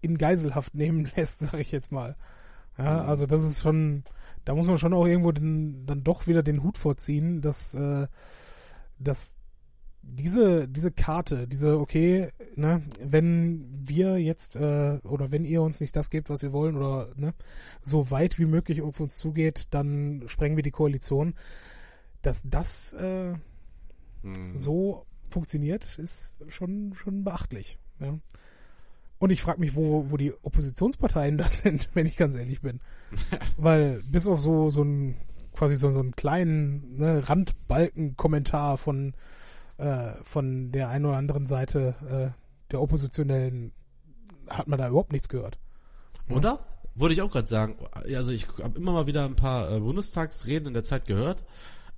in Geiselhaft nehmen (laughs) lässt, sag ich jetzt mal. Ja, mhm. also das ist schon, da muss man schon auch irgendwo den, dann doch wieder den Hut vorziehen, dass, äh, dass diese, diese Karte, diese, okay, ne, wenn wir jetzt, äh, oder wenn ihr uns nicht das gebt, was wir wollen, oder ne, so weit wie möglich auf uns zugeht, dann sprengen wir die Koalition. Dass das äh, hm. so funktioniert, ist schon, schon beachtlich. Ja. Und ich frage mich, wo, wo die Oppositionsparteien (laughs) da sind, wenn ich ganz ehrlich bin. (laughs) Weil bis auf so, so ein, quasi so, so einen kleinen ne, Randbalken-Kommentar von äh, von der einen oder anderen Seite äh, der Oppositionellen hat man da überhaupt nichts gehört. Oder? Ja. Wollte ich auch gerade sagen. Also ich habe immer mal wieder ein paar äh, Bundestagsreden in der Zeit gehört.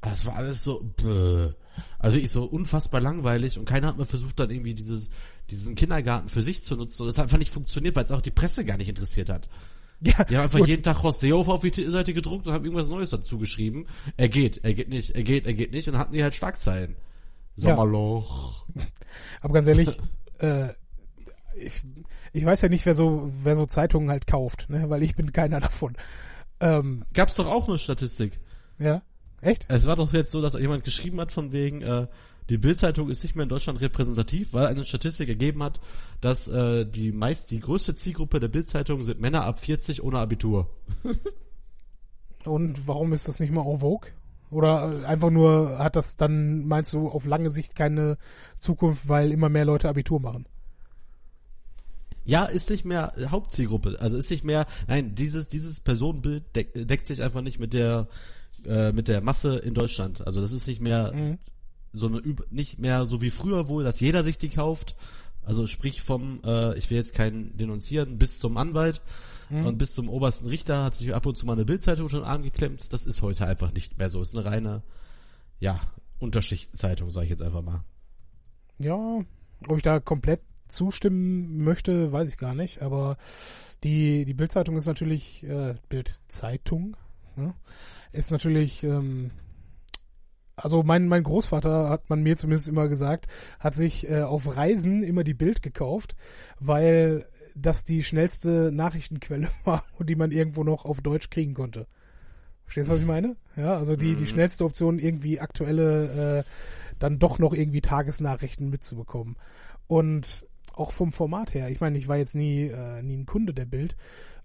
Das war alles so, bäh. Also ich so unfassbar langweilig und keiner hat mal versucht dann irgendwie dieses, diesen Kindergarten für sich zu nutzen und das hat einfach nicht funktioniert, weil es auch die Presse gar nicht interessiert hat. Ja, die haben einfach jeden Tag Horst Seehofer auf die Seite gedruckt und haben irgendwas Neues dazu geschrieben. Er geht, er geht nicht, er geht, er geht nicht und hatten die halt Schlagzeilen. Sommerloch. Ja. Aber ganz ehrlich, (laughs) äh, ich, ich weiß ja nicht, wer so, wer so Zeitungen halt kauft, ne? weil ich bin keiner davon. Ähm, Gab's doch auch eine Statistik. ja, echt? Es war doch jetzt so, dass jemand geschrieben hat von wegen, äh, die Bildzeitung ist nicht mehr in Deutschland repräsentativ, weil eine Statistik ergeben hat, dass äh, die meist die größte Zielgruppe der Bildzeitung sind Männer ab 40 ohne Abitur. Und warum ist das nicht mal en vogue? Oder äh, einfach nur hat das dann, meinst du, auf lange Sicht keine Zukunft, weil immer mehr Leute Abitur machen? Ja, ist nicht mehr Hauptzielgruppe, also ist nicht mehr, nein, dieses dieses Personenbild deck, deckt sich einfach nicht mit der äh, mit der Masse in Deutschland. Also das ist nicht mehr Mhm. so eine Üb nicht mehr so wie früher wohl, dass jeder sich die kauft. Also sprich vom, äh, ich will jetzt keinen denunzieren, bis zum Anwalt und bis zum obersten Richter hat sich ab und zu mal eine Bildzeitung unter den Arm geklemmt. Das ist heute einfach nicht mehr so. Ist eine reine, ja, Unterschichtenzeitung, sage ich jetzt einfach mal. Ja, ob ich da komplett zustimmen möchte, weiß ich gar nicht. Aber die, die Bildzeitung ist natürlich, äh, Bildzeitung, ne? ist natürlich, ähm, also mein, mein Großvater, hat man mir zumindest immer gesagt, hat sich äh, auf Reisen immer die Bild gekauft, weil das die schnellste Nachrichtenquelle (laughs) war, die man irgendwo noch auf Deutsch kriegen konnte. Verstehst du, was ich meine? Ja, also die, die schnellste Option, irgendwie aktuelle, äh, dann doch noch irgendwie Tagesnachrichten mitzubekommen. Und auch vom Format her, ich meine, ich war jetzt nie, äh, nie ein Kunde der Bild,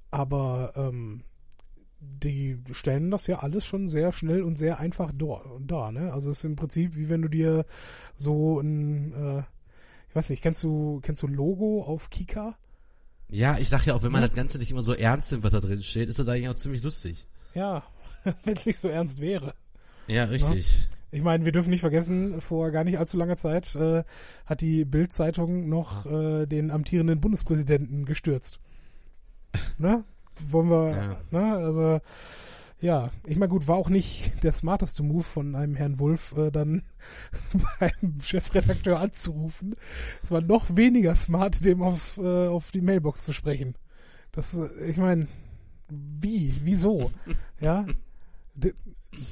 aber ähm, die stellen das ja alles schon sehr schnell und sehr einfach da, da ne? Also es ist im Prinzip wie wenn du dir so ein, äh, ich weiß nicht, kennst du, kennst du Logo auf Kika? Ja, ich sag ja auch, wenn man das Ganze nicht immer so ernst nimmt, was da drin steht, ist das eigentlich auch ziemlich lustig. Ja, (laughs) wenn es nicht so ernst wäre. Ja, richtig. Ich meine, wir dürfen nicht vergessen, vor gar nicht allzu langer Zeit äh, hat die Bild-Zeitung noch äh, den amtierenden Bundespräsidenten gestürzt. ne? Wollen wir, Ja. ne? Also, ja, ich meine, gut, war auch nicht (laughs) der smarteste Move von einem Herrn Wulff, äh, dann (laughs) beim Chefredakteur anzurufen. Es war noch weniger smart, dem auf, äh, auf die Mailbox zu sprechen. Das, äh, ich meine, wie, wieso? (laughs) ja, D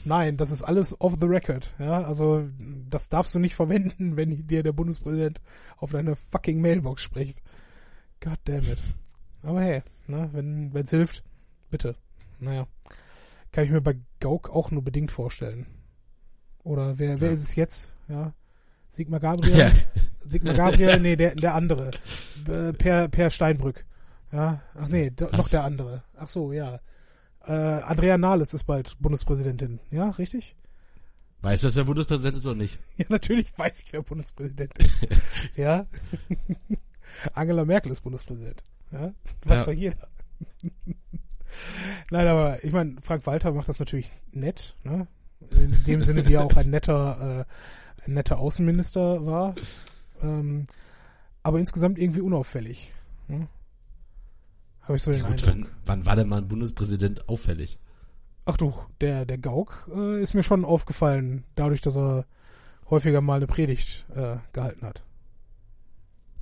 Nein, das ist alles off the record. Ja, also das darfst du nicht verwenden, wenn dir der Bundespräsident auf deine fucking Mailbox spricht. God damn it. Aber hey, ne, wenn wenn's hilft, bitte. Naja, kann ich mir bei Gauk auch nur bedingt vorstellen. Oder wer wer Ja. ist es jetzt? Ja, Sigmar (laughs) Gabriel. Ja. Sigmar Gabriel, nee, der der andere. Per Per Steinbrück. Ja, ach nee, Was? noch der andere. Ach so, ja. Äh, Andrea Nahles ist bald Bundespräsidentin. Ja, richtig? Weißt du, dass der Bundespräsident ist oder nicht? (laughs) Ja, natürlich weiß ich, wer Bundespräsident ist. (laughs) ja. Angela Merkel ist Bundespräsident. Ja, weiß Ja. doch jeder. (laughs) Nein, aber ich meine, Frank Walter macht das natürlich nett, ne? In dem Sinne, wie er auch ein netter, äh, ein netter Außenminister war. Ähm, aber insgesamt irgendwie unauffällig. Ne? Habe ich so den Ja, gut, Eindruck. wann, wann war denn mal ein Bundespräsident auffällig? Ach du, der, der Gauk äh, ist mir schon aufgefallen, dadurch, dass er häufiger mal eine Predigt äh, gehalten hat.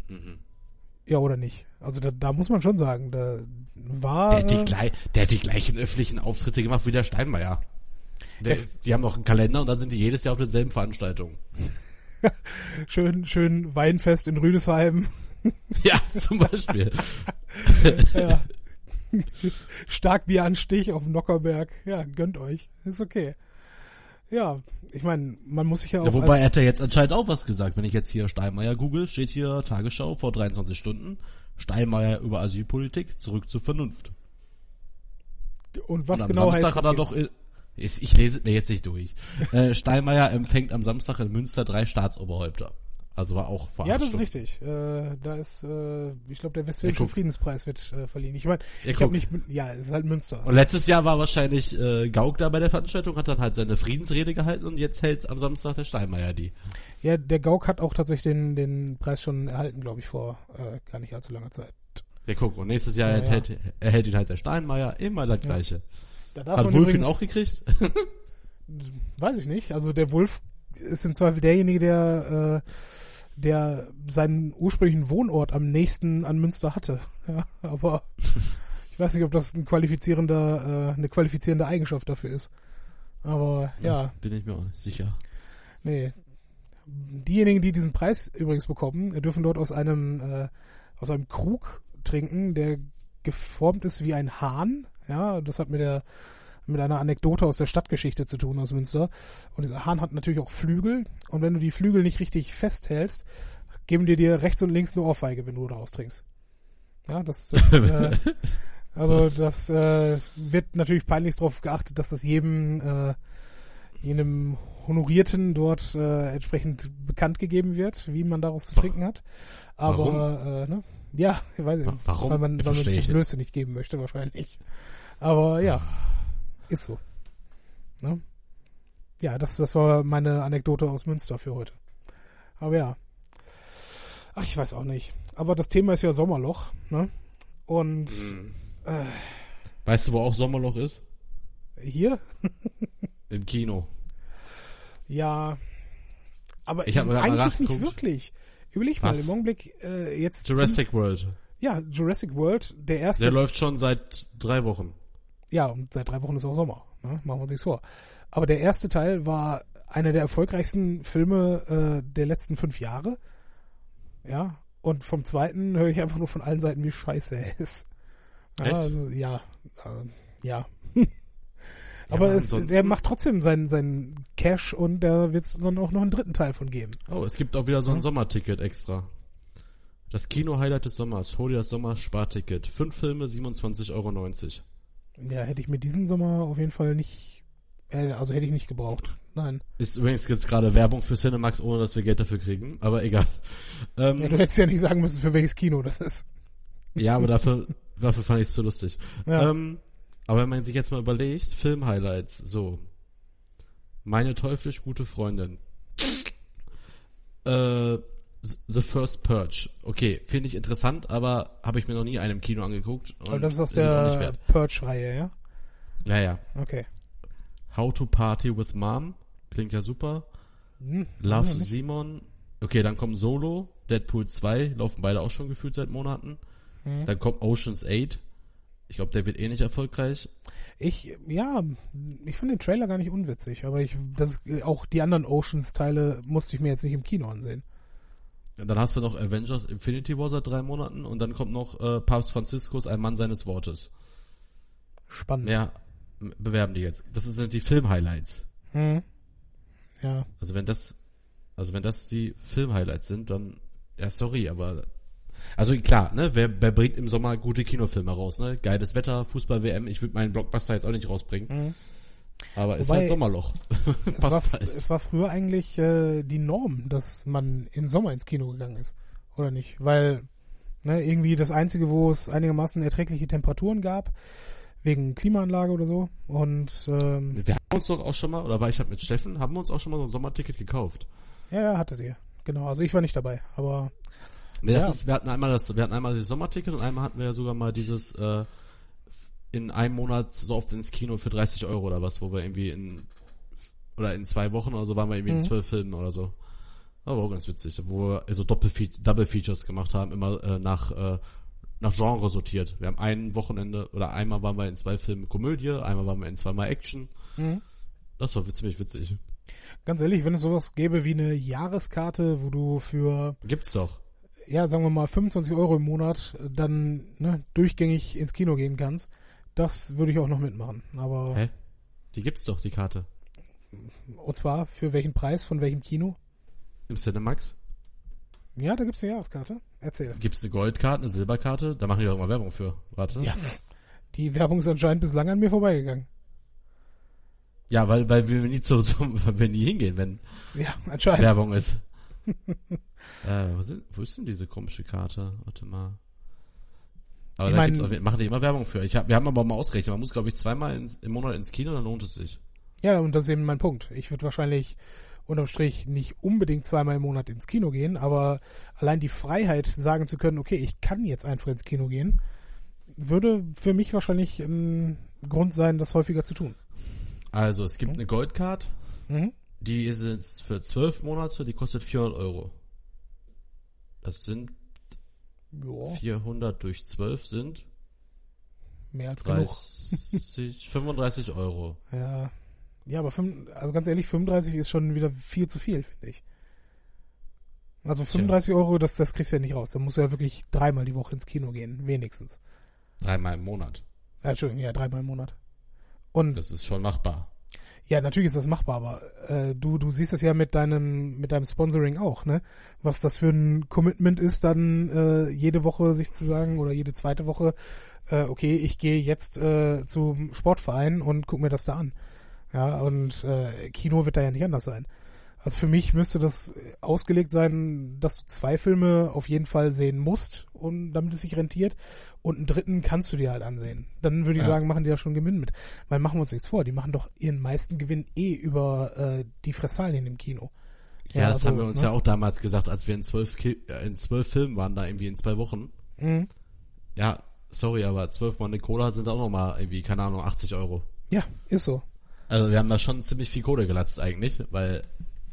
Mhm. Ja, oder nicht? Also da, da muss man schon sagen, da war. Der, hat die äh, glei- der hat die gleichen öffentlichen Auftritte gemacht wie der Steinmeier. Der, die haben auch einen Kalender und dann sind die jedes Jahr auf denselben Veranstaltungen. (laughs) schön, schön Weinfest in Rüdesheim. (laughs) Ja, zum Beispiel. (laughs) ja. Starkbieranstich auf dem Nockerberg. Ja, gönnt euch. Ist okay. Ja, ich meine, man muss sich ja auch. Ja, wobei er hat ja jetzt anscheinend auch was gesagt. Wenn ich jetzt hier Steinmeier google, steht hier Tagesschau vor 23 Stunden. Steinmeier über Asylpolitik, zurück zur Vernunft. und was und am genau Samstag heißt hat er doch, ich, ich lese es mir jetzt nicht durch. äh, Steinmeier empfängt am Samstag in Münster drei Staatsoberhäupter. Also war auch vor Ja, das ist richtig. Äh, da ist, äh, ich glaube, der Westfälische Ja. Friedenspreis wird äh, verliehen. Ich meine, Ja, ich habe guck. nicht, ja, es ist halt Münster. Und letztes Jahr war wahrscheinlich äh, Gauck da bei der Veranstaltung, hat dann halt seine Friedensrede gehalten und jetzt hält am Samstag der Steinmeier die. Ja, der Gauk hat auch tatsächlich den, den Preis schon erhalten, glaube ich, vor äh, gar nicht allzu langer Zeit. Ja, guck, und nächstes Jahr Ja, ja. erhält, erhält ihn halt der Steinmeier, immer das gleiche. Da Hat Wulf ihn auch gekriegt? (laughs) weiß ich nicht. Also der Wolf ist im Zweifel derjenige, der, äh, der seinen ursprünglichen Wohnort am nächsten an Münster hatte. (laughs) Ja, aber ich weiß nicht, ob das ein qualifizierender, äh, eine qualifizierende Eigenschaft dafür ist. Aber ja, Bin ich mir auch nicht sicher. nee. Diejenigen, die diesen Preis übrigens bekommen, dürfen dort aus einem äh, aus einem Krug trinken, der geformt ist wie ein Hahn. Ja, das hat mit der mit einer Anekdote aus der Stadtgeschichte zu tun aus Münster. Und dieser Hahn hat natürlich auch Flügel. Und wenn du die Flügel nicht richtig festhältst, geben die dir rechts und links eine Ohrfeige, wenn du daraus trinkst. Ja, das, (laughs) das äh, also das äh, wird natürlich peinlich darauf geachtet, dass das jedem äh, jenem Honorierten dort äh, entsprechend bekannt gegeben wird, wie man daraus zu trinken hat. Aber äh, ne? ja, ich weiß nicht, Warum? weil man, weil man sich Blöße nicht geben möchte wahrscheinlich. Aber ja, ist so. Ne? Ja, das, das war meine Anekdote aus Münster für heute. Aber ja. Ach, ich weiß auch nicht. Aber das Thema ist ja Sommerloch, ne? Und äh, Weißt du, wo auch Sommerloch ist? hier, (laughs) Im Kino. ja. Aber Ich hab mal eigentlich nicht wirklich. Überleg mal, Was? im Augenblick äh, jetzt. Jurassic World. Ja, Jurassic World, der erste. Der läuft schon seit drei Wochen. Ja, und seit drei Wochen ist auch Sommer. Ne? Machen wir uns nichts vor. Aber der erste Teil war einer der erfolgreichsten Filme äh, der letzten fünf Jahre. Ja. Und vom zweiten höre ich einfach nur von allen Seiten, wie scheiße er ist. Ja, Echt? also, ja. Äh, ja. (laughs) Ja, Aber aber es, der macht trotzdem seinen, seinen Cash und da wird es dann auch noch einen dritten Teil von geben. Oh, es gibt auch wieder so ein Hm? Sommerticket extra. Das Kino-Highlight des Sommers. Hol dir das Sommer-Sparticket. Fünf Filme, 27,90 Euro. Ja, hätte ich mir diesen Sommer auf jeden Fall nicht, äh, also hätte ich nicht gebraucht. Nein. Ist übrigens jetzt gerade Werbung für Cinemax, ohne dass wir Geld dafür kriegen. Aber egal. Ähm, Ja, du hättest ja nicht sagen müssen, für welches Kino das ist. Ja, aber dafür, dafür fand ich es zu lustig. Ja. Ähm, aber wenn man sich jetzt mal überlegt, Film-Highlights, so. Meine teuflisch gute Freundin. Äh, The First Purge. Okay, finde ich interessant, aber habe ich mir noch nie einen im Kino angeguckt. Und Aber das ist aus der. Purge-Reihe, ja? Naja. Okay. How to Party with Mom. Klingt ja super. Hm, Love ja. Simon. Okay, dann kommt Solo. Deadpool 2. Laufen beide auch schon gefühlt seit Monaten. Hm. Dann kommt Ocean's 8. Ich glaube, der wird eh nicht erfolgreich. Ich, ja, ich fand den Trailer gar nicht unwitzig, aber ich, das, auch die anderen Oceans-Teile musste ich mir jetzt nicht im Kino ansehen. Dann hast du noch Avengers Infinity War seit drei Monaten und dann kommt noch äh, Papst Franziskus, ein Mann seines Wortes. Spannend. M- bewerben die jetzt. Das sind die Film-Highlights. Hm. Ja. Also wenn das, also wenn das die Film-Highlights sind, dann, ja sorry, aber, also klar, ne, wer, wer bringt im Sommer gute Kinofilme raus, ne? Geiles Wetter, Fußball-WM, ich würde meinen Blockbuster jetzt auch nicht rausbringen. Hm. Aber ist Wobei- halt Sommerloch. (laughs) Es, (laughs) war, halt. es war früher eigentlich äh, die Norm, dass man im Sommer ins Kino gegangen ist. Oder nicht? Weil, ne, irgendwie das Einzige, wo es einigermaßen erträgliche Temperaturen gab, wegen Klimaanlage oder so. Und ähm, Wir haben uns doch auch schon mal, oder war ich halt mit Steffen, haben wir uns auch schon mal so ein Sommerticket gekauft. ja, ja, hatte sie. Genau, also ich war nicht dabei, aber Nee, das Ja. ist, wir hatten einmal das, wir hatten einmal das Sommerticket und einmal hatten wir ja sogar mal dieses äh, in einem Monat so oft ins Kino für 30 Euro oder was, wo wir irgendwie in oder in zwei Wochen oder so waren wir irgendwie in Mhm. zwölf Filmen oder so. Aber auch ganz witzig, wo wir so Doppelfe Double Features gemacht haben, immer äh, nach äh, nach Genre sortiert. Wir haben ein Wochenende oder einmal waren wir in zwei Filmen Komödie, einmal waren wir in zweimal Action. Mhm. Das war ziemlich witzig. ganz ehrlich, wenn es sowas gäbe wie eine Jahreskarte, wo du für, Gibt's doch. ja, sagen wir mal 25 Euro im Monat dann ne, durchgängig ins Kino gehen kannst, das würde ich auch noch mitmachen. Aber Hä? Die gibt's doch, die Karte. und zwar für welchen Preis, von welchem Kino? Im Cinemax. Ja, da gibt's eine Jahreskarte. Erzähl. Gibt's eine Goldkarte, eine Silberkarte? Da machen die doch immer Werbung für. Warte. Ja. Die Werbung ist anscheinend bislang an mir vorbeigegangen. Ja, weil, weil wir nie zu, zum, wir nie hingehen, wenn Ja, anscheinend. Werbung ist. (laughs) äh, wo, sind, wo ist denn diese komische Karte? Warte mal. Aber Ich da mein- gibt's auch, machen die immer Werbung für. Ich hab, wir haben aber mal ausgerechnet, man muss, glaube ich, zweimal ins, im Monat ins Kino, dann lohnt es sich. Ja, und das ist eben mein Punkt. Ich würde wahrscheinlich unterm Strich nicht unbedingt zweimal im Monat ins Kino gehen, aber allein die Freiheit, sagen zu können, okay, ich kann jetzt einfach ins Kino gehen, würde für mich wahrscheinlich ein Grund sein, das häufiger zu tun. Also, es gibt eine Goldcard, Mhm. die ist jetzt für zwölf Monate, die kostet 400 Euro. Das sind Ja, 400 durch 12 sind mehr als genug. 30, 35 (laughs) Euro. Ja. Ja, aber fünf, also ganz ehrlich, 35 ist schon wieder viel zu viel, finde ich. Also 35 Euro, das, das kriegst du ja nicht raus. Da musst du ja wirklich dreimal die Woche ins Kino gehen, wenigstens. Dreimal im Monat. Ja, Entschuldigung, ja, dreimal im Monat. Und Das ist schon machbar. Ja, natürlich ist das machbar, aber äh, du, du siehst es ja mit deinem, mit deinem Sponsoring auch, ne? Was das für ein Commitment ist, dann äh, jede Woche sich zu sagen oder jede zweite Woche, äh, okay, ich gehe jetzt äh, zum Sportverein und guck mir das da an. Ja, und äh, Kino wird da ja nicht anders sein. Also für mich müsste das ausgelegt sein, dass du zwei Filme auf jeden Fall sehen musst, und damit es sich rentiert. Und einen dritten kannst du dir halt ansehen. Dann würde ich Ja. sagen, machen die da schon Gewinn mit. Weil machen wir uns nichts vor, die machen doch ihren meisten Gewinn eh über äh, die Fressalien im Kino. Ja, Ja, das so, haben wir uns ne? ja auch damals gesagt, als wir in zwölf, Ki äh, in zwölf Filmen waren, da irgendwie in zwei Wochen. Mhm. Ja, sorry, aber zwölf Mal eine Cola sind auch nochmal irgendwie, keine Ahnung, 80 Euro. Ja, ist so. Also wir haben da schon ziemlich viel Kohle gelatzt eigentlich, weil,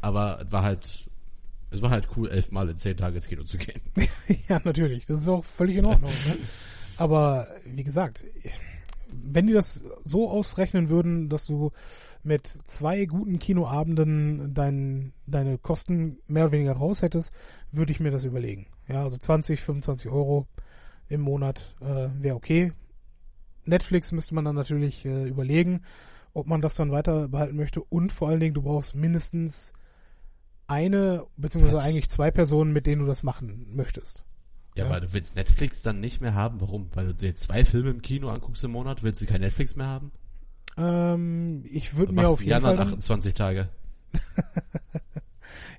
aber es war halt, es war halt cool, elfmal in zehn Tage ins Kino zu gehen. (laughs) ja, natürlich. Das ist auch völlig in Ordnung. ne? Aber wie gesagt, wenn die das so ausrechnen würden, dass du mit zwei guten Kinoabenden dein, deine Kosten mehr oder weniger raus hättest, würde ich mir das überlegen. Ja, also 20, 25 Euro im Monat äh, wäre okay. Netflix müsste man dann natürlich äh, überlegen, ob man das dann weiter behalten möchte. Und vor allen Dingen, du brauchst mindestens eine, beziehungsweise Was? eigentlich zwei Personen, mit denen du das machen möchtest. Ja, Ja. aber du willst Netflix dann nicht mehr haben? Warum? Weil du dir zwei Filme im Kino anguckst im Monat, willst du kein Netflix mehr haben? Ähm, ich würde mir auf jeden anderen Fall. Dann, 28 Tage. (laughs)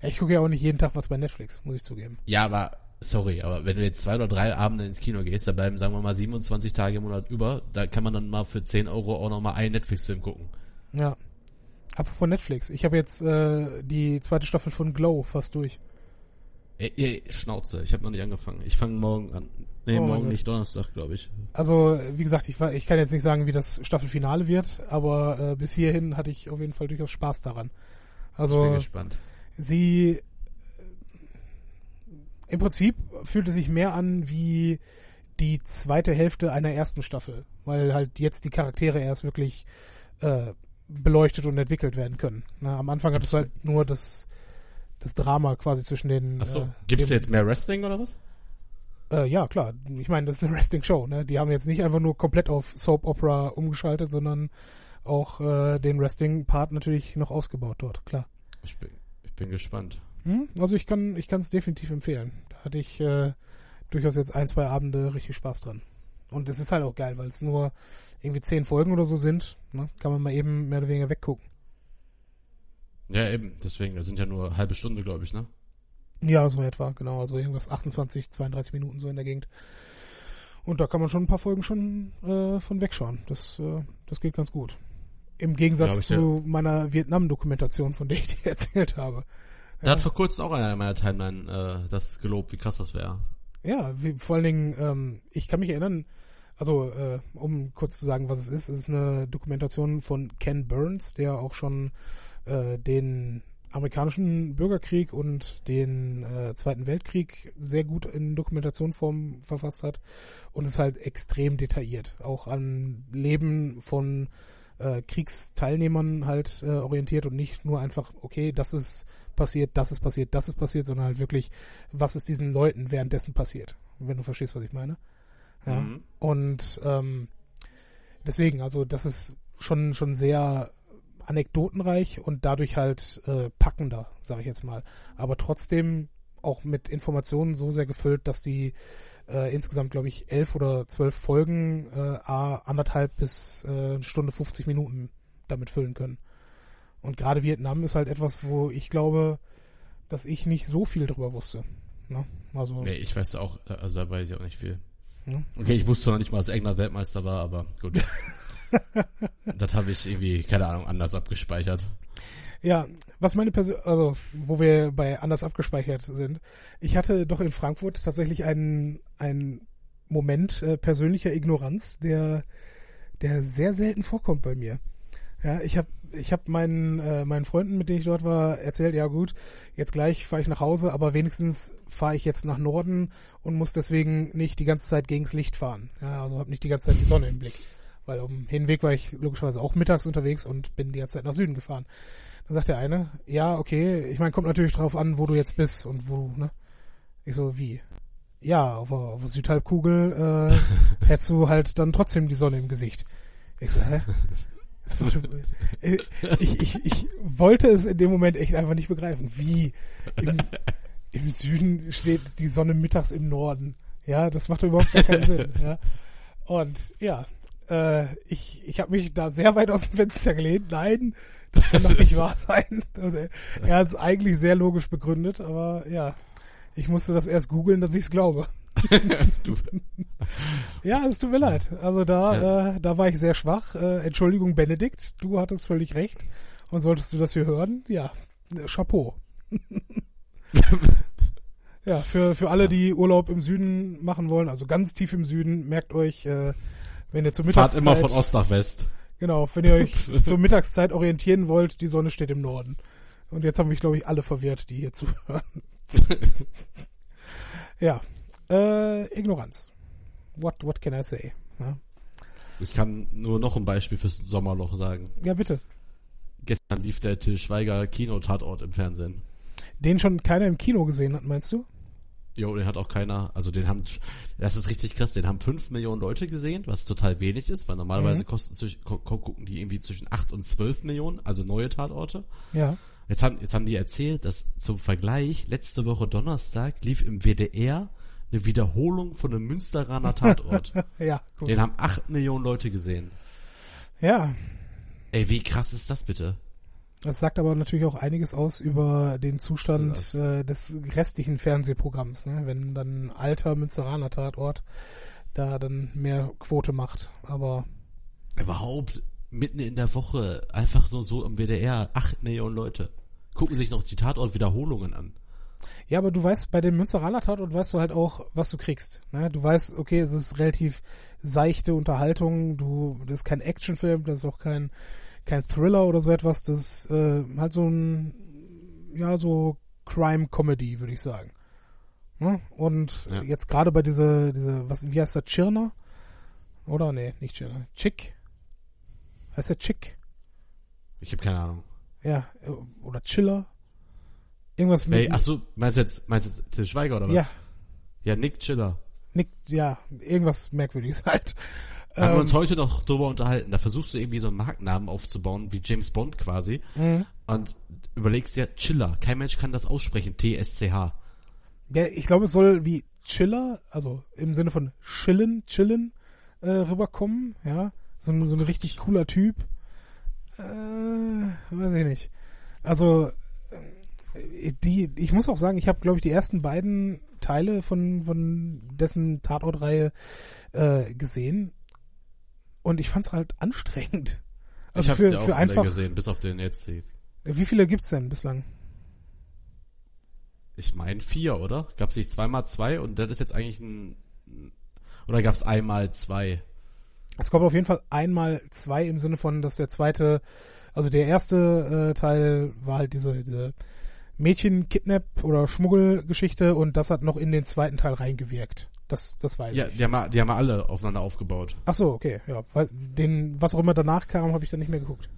ja, ich gucke ja auch nicht jeden Tag was bei Netflix, muss ich zugeben. Ja, aber, sorry, aber wenn du jetzt zwei oder drei Abende ins Kino gehst, da bleiben, sagen wir mal, 27 Tage im Monat über, da kann man dann mal für 10 Euro auch nochmal einen Netflix-Film gucken. Ja. Apropos Netflix, ich habe jetzt äh, die zweite Staffel von Glow fast durch. Ey, ey Schnauze, ich habe noch nicht angefangen. Ich fange morgen an. Nee, Oh morgen nicht, Donnerstag, glaube ich. Also, wie gesagt, ich, ich kann jetzt nicht sagen, wie das Staffelfinale wird, aber äh, bis hierhin hatte ich auf jeden Fall durchaus Spaß daran. Ich bin Also, gespannt. sie äh, im Prinzip fühlte sich mehr an wie die zweite Hälfte einer ersten Staffel, weil halt jetzt die Charaktere erst wirklich äh, beleuchtet und entwickelt werden können. Na, am Anfang hat es halt nur das, das Drama quasi zwischen den. Achso, äh, gibt's dem- jetzt mehr Wrestling oder was? Äh, ja, klar. Ich meine, das ist eine (laughs) Wrestling-Show. Ne? Die haben jetzt nicht einfach nur komplett auf Soap Opera umgeschaltet, sondern auch äh, den Wrestling-Part natürlich noch ausgebaut dort, klar. Ich bin, ich bin gespannt. Hm? Also ich kann ich kann es definitiv empfehlen. Da hatte ich äh, durchaus jetzt ein, zwei Abende richtig Spaß dran. Und es ist halt auch geil, weil es nur irgendwie zehn Folgen oder so sind. Ne? Kann man mal eben mehr oder weniger weggucken. Ja, eben, deswegen, das sind ja nur halbe Stunde, glaube ich, ne? Ja, so etwa, genau. Also irgendwas 28, 32 Minuten so in der Gegend. Und da kann man schon ein paar Folgen schon äh, von wegschauen. Das, äh, das geht ganz gut. Im Gegensatz ich, zu meiner Vietnam-Dokumentation, von der ich dir (laughs) erzählt habe. Da hat vor kurzem auch einer in meiner Timeline äh, das gelobt, wie krass das wäre. Ja, wie, vor allen Dingen, ähm, ich kann mich erinnern, also äh, um kurz zu sagen, was es ist, ist eine Dokumentation von Ken Burns, der auch schon äh, den amerikanischen Bürgerkrieg und den äh, Zweiten Weltkrieg sehr gut in Dokumentationsform verfasst hat und ist halt extrem detailliert, auch an Leben von äh, Kriegsteilnehmern halt äh, orientiert und nicht nur einfach, okay, das ist passiert, das ist passiert, das ist passiert, sondern halt wirklich, was ist diesen Leuten währenddessen passiert, wenn du verstehst, was ich meine. Ja. Mhm. Und ähm, deswegen, also das ist schon schon sehr anekdotenreich und dadurch halt äh, packender, sage ich jetzt mal. Aber trotzdem auch mit Informationen so sehr gefüllt, dass die äh, insgesamt, glaube ich, elf oder zwölf Folgen äh, a, anderthalb bis äh, eine Stunde 50 Minuten damit füllen können. Und gerade Vietnam ist halt etwas, wo ich glaube, dass ich nicht so viel drüber wusste. Ne? Also Nee, ich weiß auch, also da weiß ich auch nicht viel. Ja. Okay, ich wusste noch nicht mal, dass England Weltmeister war, aber gut. (laughs) das habe ich irgendwie, keine Ahnung, anders abgespeichert. Ja, was meine Persön also wo wir bei anders abgespeichert sind, ich hatte doch in Frankfurt tatsächlich einen, einen Moment äh, persönlicher Ignoranz, der, der sehr selten vorkommt bei mir. Ja, ich habe ich hab meinen, äh, meinen Freunden, mit denen ich dort war, erzählt, ja gut, jetzt gleich fahre ich nach Hause, aber wenigstens fahre ich jetzt nach Norden und muss deswegen nicht die ganze Zeit gegens Licht fahren. Ja, also habe nicht die ganze Zeit die Sonne im Blick. Weil um Hinweg war ich logischerweise auch mittags unterwegs und bin die ganze Zeit nach Süden gefahren. Dann sagt der eine, ja, okay, ich meine, kommt natürlich drauf an, wo du jetzt bist und wo, ne? Ich so, wie? Ja, auf der, auf der Südhalbkugel äh, (laughs) hättest du halt dann trotzdem die Sonne im Gesicht. Ich so, hä? Ich, ich, ich wollte es in dem Moment echt einfach nicht begreifen. Wie? Im, im Süden steht die Sonne mittags im Norden. Ja, das macht überhaupt gar keinen Sinn. Ja. Und ja, äh, ich, ich habe mich da sehr weit aus dem Fenster gelehnt. Nein, das kann doch nicht wahr sein. Er hat es eigentlich sehr logisch begründet, aber ja, ich musste das erst googeln, dass ich es glaube. (laughs) (laughs) Ja, es tut mir leid. Also da, äh, da war ich sehr schwach. Äh, Entschuldigung, Benedikt, du hattest völlig recht. Und solltest du das hier hören, ja, äh, Chapeau. (laughs) ja, für, für alle, die Urlaub im Süden machen wollen, also ganz tief im Süden, merkt euch, äh, wenn ihr zur fahrt Mittagszeit... immer von Ost nach West. Genau, wenn ihr euch zur Mittagszeit orientieren wollt, die Sonne steht im Norden. Und jetzt haben mich, glaube ich, alle verwirrt, die hier zuhören. (laughs) ja, äh, Ignoranz. What, what can I say? Ja, Ich kann nur noch ein Beispiel fürs Sommerloch sagen. ja bitte. Gestern lief der Till Schweiger Kinotatort im Fernsehen. Den schon keiner im Kino gesehen hat, meinst du? Jo, den hat auch keiner, also den haben, das ist richtig krass, den haben fünf Millionen Leute gesehen, was total wenig ist, weil normalerweise Mhm. kosten gucken die irgendwie zwischen acht und zwölf Millionen, also neue Tatorte. Ja. Jetzt haben, jetzt haben die erzählt, dass zum Vergleich letzte Woche Donnerstag lief im WDR eine Wiederholung von einem Münsteraner Tatort. (laughs) Ja, gut. den haben acht Millionen Leute gesehen. Ja, Ey, wie krass ist das bitte? das sagt aber natürlich auch einiges aus über den Zustand äh, des restlichen Fernsehprogramms, ne? wenn dann ein alter Münsteraner Tatort da dann mehr Quote macht. Aber Überhaupt mitten in der Woche einfach so, so im WDR acht Millionen Leute. Gucken sich noch die Tatort-Wiederholungen an. ja, aber du weißt, bei dem Münsteraner Tatort weißt du halt auch, was du kriegst. Ne? Du weißt, okay, es ist relativ seichte Unterhaltung, du, das ist kein Actionfilm, das ist auch kein, kein Thriller oder so etwas, das ist äh, halt so ein, ja, so Crime-Comedy, würde ich sagen. Ne? Und Ja. jetzt gerade bei dieser, diese, was, wie heißt der, Chirner? Oder? Nee, nicht Chirner. Chick? Heißt der Chick? Ich habe keine Ahnung. Ja, oder Chiller? Irgendwas mit, Ey, ach so, meinst du jetzt, meinst du jetzt Till Schweiger oder was? ja, Ja, Nick Chiller. Nick, ja, irgendwas Merkwürdiges (laughs) halt. Haben wir Ähm, uns heute noch drüber unterhalten. Da versuchst du irgendwie so einen Markennamen aufzubauen, wie James Bond quasi. Mhm. Und überlegst dir, Chiller. Kein Mensch kann das aussprechen. T-S-C-H. Ja, ich glaube, es soll wie Chiller, also im Sinne von chillen, chillen, äh, rüberkommen, ja. So ein, so ein richtig cooler Typ. Äh, weiß ich nicht. Also, äh, die, ich muss auch sagen, ich habe, glaube ich, die ersten beiden Teile von, von dessen Tatortreihe äh, gesehen. Und ich fand's halt anstrengend. Also ich habe ja auch für einfach. gesehen, bis auf den jetzt. Wie viele gibt's denn bislang? Ich meine vier, oder? Gab's nicht zweimal zwei und das ist jetzt eigentlich ein... Oder gab's einmal zwei? Es kommt auf jeden Fall einmal zwei im Sinne von, dass der zweite, also der erste äh, Teil war halt diese, diese Mädchen-Kidnap- oder Schmuggelgeschichte und das hat noch in den zweiten Teil reingewirkt. Das, das weiß Ja, ich. die haben, die haben alle aufeinander aufgebaut. Ach so, okay, ja. Den, was auch immer danach kam, habe ich dann nicht mehr geguckt.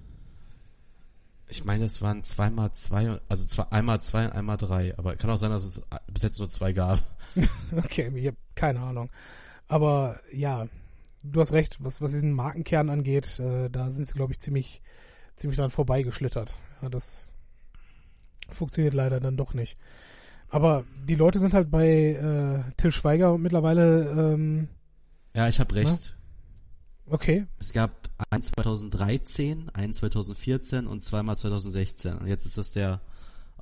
Ich meine, es waren zweimal zwei, also zwei, einmal zwei und einmal drei. Aber kann auch sein, dass es bis jetzt nur zwei gab. (laughs) Okay, ich habe keine Ahnung. Aber ja, du hast recht, was, was diesen Markenkern angeht, äh, da sind sie, glaube ich, ziemlich, ziemlich dran vorbeigeschlittert. Ja, das funktioniert leider dann doch nicht. Aber die Leute sind halt bei äh, Till Schweiger mittlerweile, ähm, Ja, ich habe recht. okay, Es gab einen 2013, einen 2014 und zweimal 2016. Und jetzt ist das der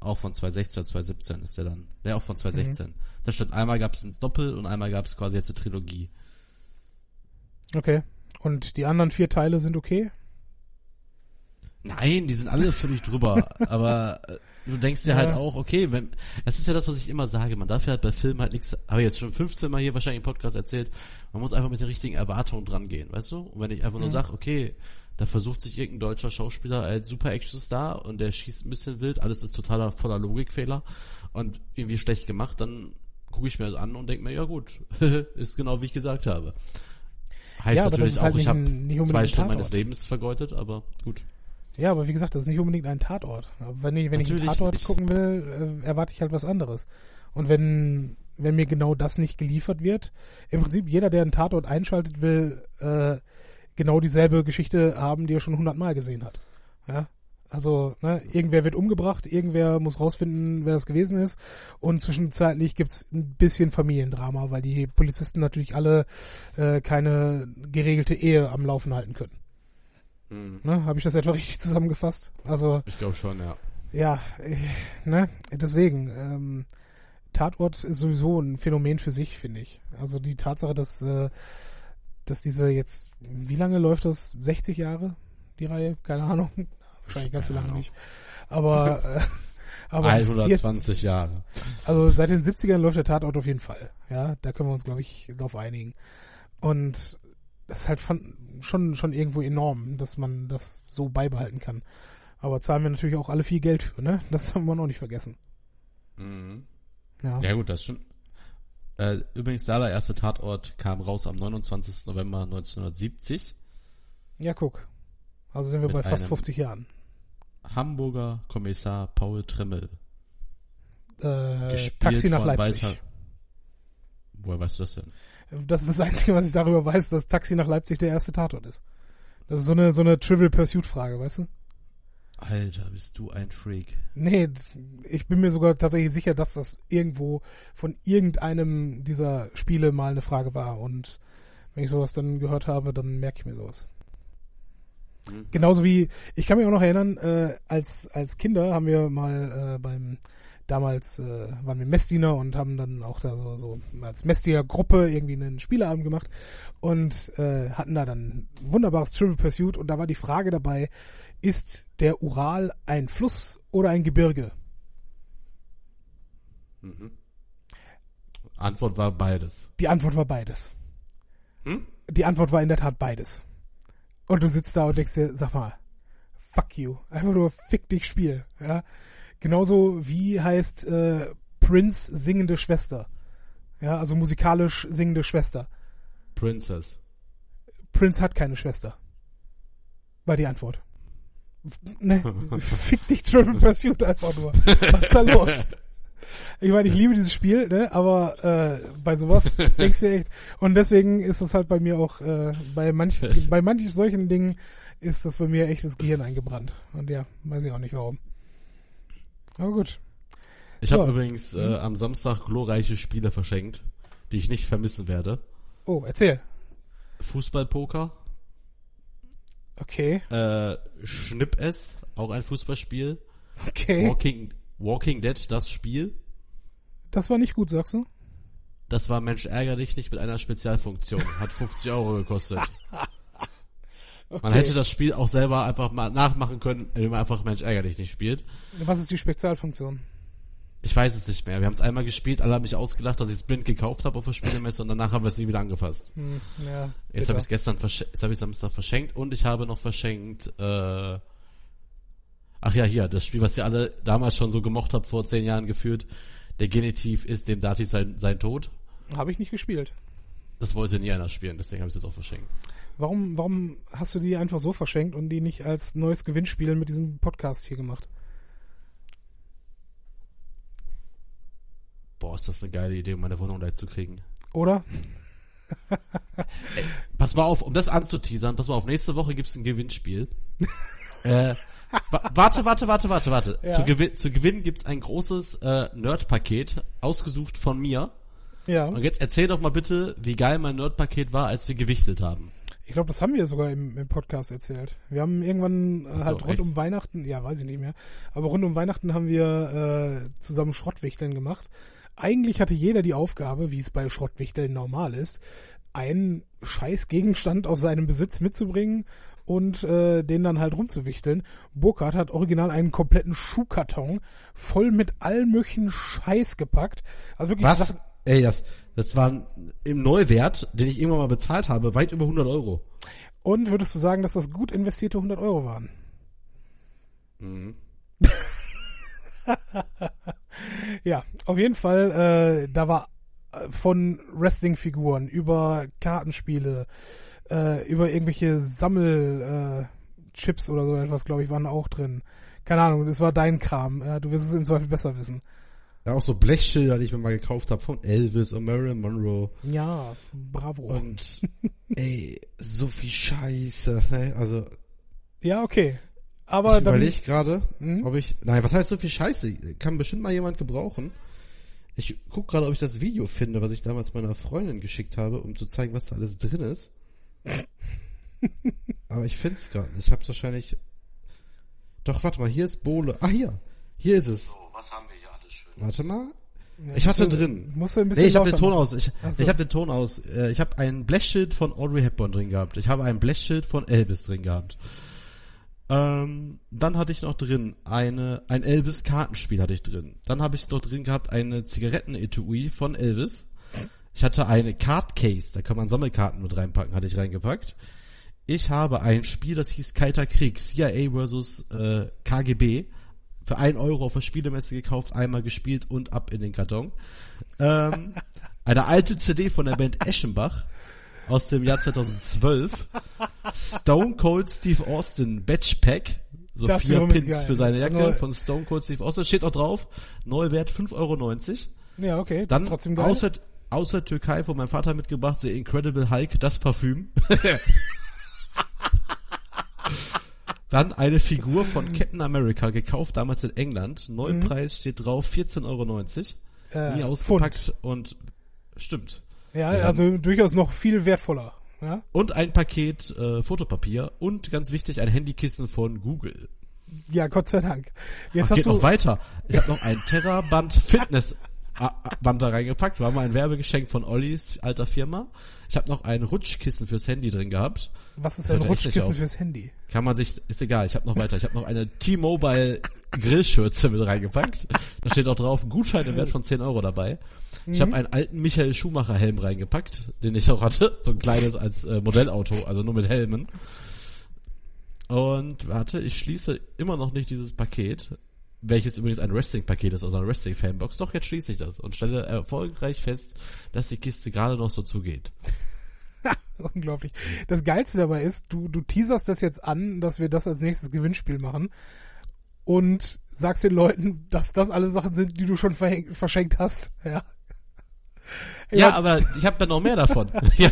auch von 2016, 2017 ist der dann. Der auch von 2016. Das stimmt. Einmal gab es ein Doppel und einmal gab es quasi jetzt eine Trilogie. Okay. Und die anderen vier Teile sind okay? Nein, die sind alle (laughs) völlig drüber. aber äh, du denkst dir Ja. halt auch, okay, wenn, das ist ja das, was ich immer sage. Man darf ja halt bei Filmen halt nichts, habe ich jetzt schon 15 Mal hier wahrscheinlich im Podcast erzählt. Man muss einfach mit den richtigen Erwartungen dran gehen, weißt du? Und wenn ich einfach nur Mhm. sage, okay, da versucht sich irgendein deutscher Schauspieler als super Actionstar und der schießt ein bisschen wild, alles ist totaler voller Logikfehler und irgendwie schlecht gemacht, dann gucke ich mir das an und denke mir, ja gut, (laughs) ist genau wie ich gesagt habe. Heißt Ja, aber das natürlich halt auch, ich nicht habe zwei Stunden meines. Lebens vergeudet, aber gut. Ja, aber wie gesagt, das ist nicht unbedingt ein Tatort. Wenn ich, wenn ich einen Tatort nicht. gucken will, äh, erwarte ich halt was anderes. Und wenn, wenn mir genau das nicht geliefert wird, im Prinzip jeder, der einen Tatort einschaltet, will äh, genau dieselbe Geschichte haben, die er schon hundertmal gesehen hat. Ja. Also, ne, irgendwer wird umgebracht, irgendwer muss rausfinden, wer das gewesen ist. Und zwischenzeitlich gibt's ein bisschen Familiendrama, weil die Polizisten natürlich alle äh, keine geregelte Ehe am Laufen halten können. Hm. Ne? Habe ich das etwa richtig zusammengefasst? Also, Ich glaube schon, ja. ja, äh, ne, deswegen, ähm, Tatort ist sowieso ein Phänomen für sich, finde ich. Also die Tatsache, dass, äh, dass diese jetzt, wie lange läuft das? 60 Jahre, die Reihe? Keine Ahnung. Wahrscheinlich ganz so lange Ahnung. nicht. Aber, äh, (laughs) aber jetzt, 120 Jahre. also seit den 70ern läuft der Tatort auf jeden Fall. Ja, da können wir uns, glaube ich, drauf einigen. Und das ist halt von, schon, schon irgendwo enorm, dass man das so beibehalten kann. Aber zahlen wir natürlich auch alle viel Geld für, ne? Das (laughs) haben wir noch nicht vergessen. Mhm. Ja. Ja gut, das ist schon. Äh, übrigens, der allererste Tatort kam raus am 29. November 1970. Ja, guck. Also sind wir Mit bei fast einem- 50 Jahren. Hamburger Kommissar Paul Trimmel. Äh, Gespielt Taxi nach von Leipzig. Walter- Woher weißt du das denn? Das ist das Einzige, was ich darüber weiß, dass Taxi nach Leipzig der erste Tatort ist. Das ist so eine, so eine Trivial Pursuit Frage, weißt du? Alter, bist du ein Freak. Nee, ich bin mir sogar tatsächlich sicher, dass das irgendwo von irgendeinem dieser Spiele mal eine Frage war. Und wenn ich sowas dann gehört habe, dann merke ich mir sowas. Mhm. Genauso wie, ich kann mich auch noch erinnern, äh, als, als Kinder haben wir mal äh, beim, damals äh, waren wir Messdiener und haben dann auch da so, so als Messdiener-Gruppe irgendwie einen Spieleabend gemacht und äh, hatten da dann ein wunderbares Trivial Pursuit und da war die Frage dabei, ist der Ural ein Fluss oder ein Gebirge? Mhm. Antwort war beides. Die Antwort war beides. Hm? Die Antwort war in der Tat beides. Und du sitzt da und denkst dir, sag mal, fuck you. Einfach nur fick dich Spiel. Ja? Genauso wie heißt äh, Prince singende Schwester. Ja, also musikalisch singende Schwester. Princess. Prince hat keine Schwester. War die Antwort. Ne, (laughs) fick dich Triple Pursuit einfach nur. Was ist da los? (laughs) Ich meine, ich liebe dieses Spiel, ne? aber äh, bei sowas (laughs) denkst du echt. Und deswegen ist das halt bei mir auch, äh, bei manch, (laughs) bei manchen solchen Dingen ist das bei mir echt das Gehirn eingebrannt. Und ja, weiß ich auch nicht warum. Aber gut. Ich habe Ja. übrigens äh, am Samstag glorreiche Spiele verschenkt, die ich nicht vermissen werde. Oh, erzähl. Fußballpoker, Okay, äh, Schnipp es, auch ein Fußballspiel. okay. Walking, Walking Dead, das Spiel. Das war nicht gut, sagst du? Das war Mensch ärger dich nicht mit einer Spezialfunktion. Hat 50 Euro gekostet. (laughs) Man Okay. hätte das Spiel auch selber einfach mal nachmachen können, indem man einfach Mensch ärger dich nicht spielt. Was ist die Spezialfunktion? Ich weiß es nicht mehr. Wir haben es einmal gespielt, alle haben mich ausgelacht, dass ich es blind gekauft habe auf der Spielemesse und danach haben wir es nie wieder angefasst. Hm, ja, Jetzt habe ich es gestern jetzt habe ich Samstag verschenkt und ich habe noch verschenkt äh Ach ja, hier, das Spiel, was ihr alle damals schon so gemocht habt, vor zehn Jahren geführt. Der Genitiv ist dem Dativ sein, sein Tod. Habe ich nicht gespielt. Das wollte nie einer spielen, deswegen habe ich es jetzt auch verschenkt. Warum, warum hast du die einfach so verschenkt und die nicht als neues Gewinnspiel mit diesem Podcast hier gemacht? Boah, ist das eine geile Idee, um meine Wohnung leer zu kriegen. Oder? Pass mal auf, um das anzuteasern, pass mal auf, nächste Woche gibt's ein Gewinnspiel. (laughs) äh, warte, warte, warte, warte, warte. Ja. Zu, gewin zu gewinnen gibt's ein großes äh, Nerd-Paket, ausgesucht von mir. Ja. Und jetzt erzähl doch mal bitte, wie geil mein Nerd-Paket war, als wir gewichtet haben. Ich glaube, das haben wir sogar im, im Podcast erzählt. Wir haben irgendwann äh, so, halt rund echt? um Weihnachten, ja, weiß ich nicht mehr, aber rund um Weihnachten haben wir äh, zusammen Schrottwichteln gemacht. Eigentlich hatte jeder die Aufgabe, wie es bei Schrottwichteln normal ist, einen scheiß Gegenstand aus seinem Besitz mitzubringen und äh, den dann halt rumzuwichteln. Burkhardt hat original einen kompletten Schuhkarton voll mit allen möglichen Scheiß gepackt. Also wirklich Was? Ey, das, das war im Neuwert, den ich irgendwann mal bezahlt habe, weit über 100 Euro. Und würdest du sagen, dass das gut investierte 100 Euro waren? Mhm. (laughs) Ja, auf jeden Fall, äh, da war äh, von Wrestling-Figuren über Kartenspiele, äh, über irgendwelche Sammel, äh, oder so etwas, glaube ich, waren auch drin. Keine Ahnung, das war dein Kram. Ja, du wirst es im Zweifel besser wissen. Ja, auch so Blechschilder, die ich mir mal gekauft habe von Elvis und Marilyn Monroe. Ja, bravo. Und ey, so viel Scheiße. Ne? Also ja, okay. Aber ich überlege gerade, Hm? ob ich. Nein, was heißt so viel Scheiße? Kann bestimmt mal jemand gebrauchen. Ich guck gerade, ob ich das Video finde, was ich damals meiner Freundin geschickt habe, um zu zeigen, was da alles drin ist. Aber ich finde es gerade nicht. Ich hab's wahrscheinlich. Doch, warte mal, hier ist Bohle. Ah, hier. Hier ist es. So, was haben wir hier alles schön? Warte mal. Ja, Ich hatte du- drin. Musst du ein bisschen Nee, ich habe den Ton machen. aus. Ich, Ach so. ich habe den Ton aus. Äh, Ich habe ein Blechschild von Audrey Hepburn drin gehabt. Ich habe ein Blechschild von Elvis drin gehabt. Ähm, dann hatte ich noch drin eine ein Elvis Kartenspiel hatte ich drin. Dann habe ich noch drin gehabt eine Zigarettenetui von Elvis. Ich hatte eine Card Case, da kann man Sammelkarten mit reinpacken, hatte ich reingepackt. Ich habe ein Spiel, das hieß Kalter Krieg, CIA versus äh, KGB. Für ein Euro auf der Spielemesse gekauft, einmal gespielt und ab in den Karton. Ähm, (laughs) eine alte CD von der Band Eschenbach aus dem Jahr 2012. Stone Cold Steve Austin Batch Pack. So Das vier Pins für seine Jacke Also- von Stone Cold Steve Austin. Steht auch drauf. Neuwert 5,90 Euro. Ja, okay. Das Dann ist außer, Türkei von meinem Vater mitgebracht, The Incredible Hulk, das Parfüm. (laughs) Dann eine Figur von Captain America gekauft, damals in England. Neupreis steht drauf, 14,90 Euro. Äh, Nie ausgepackt und stimmt. ja, Ja. also durchaus noch viel wertvoller. Ja? Und ein Paket äh, Fotopapier und ganz wichtig ein Handykissen von Google. ja, Gott sei Dank. Jetzt Ach, hast geht du noch weiter. Ich habe noch ein Terraband Fitness A- A- Band da reingepackt. War mal ein Werbegeschenk von Ollis alter Firma. Ich habe noch ein Rutschkissen fürs Handy drin gehabt. was ist ein Rutschkissen fürs Handy? Kann man sich, ist egal, ich habe noch weiter. Ich habe noch eine T-Mobile Grillschürze mit reingepackt. Da steht auch drauf, ein Gutschein im Wert von 10 Euro dabei. Ich Mhm. habe einen alten Michael Schumacher Helm reingepackt, den ich auch hatte. So ein kleines als äh, Modellauto, also nur mit Helmen. Und warte, ich schließe immer noch nicht dieses Paket, welches übrigens ein Wrestling-Paket ist, also eine Wrestling-Fanbox. Doch, jetzt schließe ich das und stelle erfolgreich fest, dass die Kiste gerade noch so zugeht. (laughs) Unglaublich. Das Geilste dabei ist, du, du teaserst das jetzt an, dass wir das als nächstes Gewinnspiel machen und sagst den Leuten, dass das alle Sachen sind, die du schon verschenkt hast. (laughs) Ja. Ja, aber ich habe da noch mehr davon. (laughs) ja.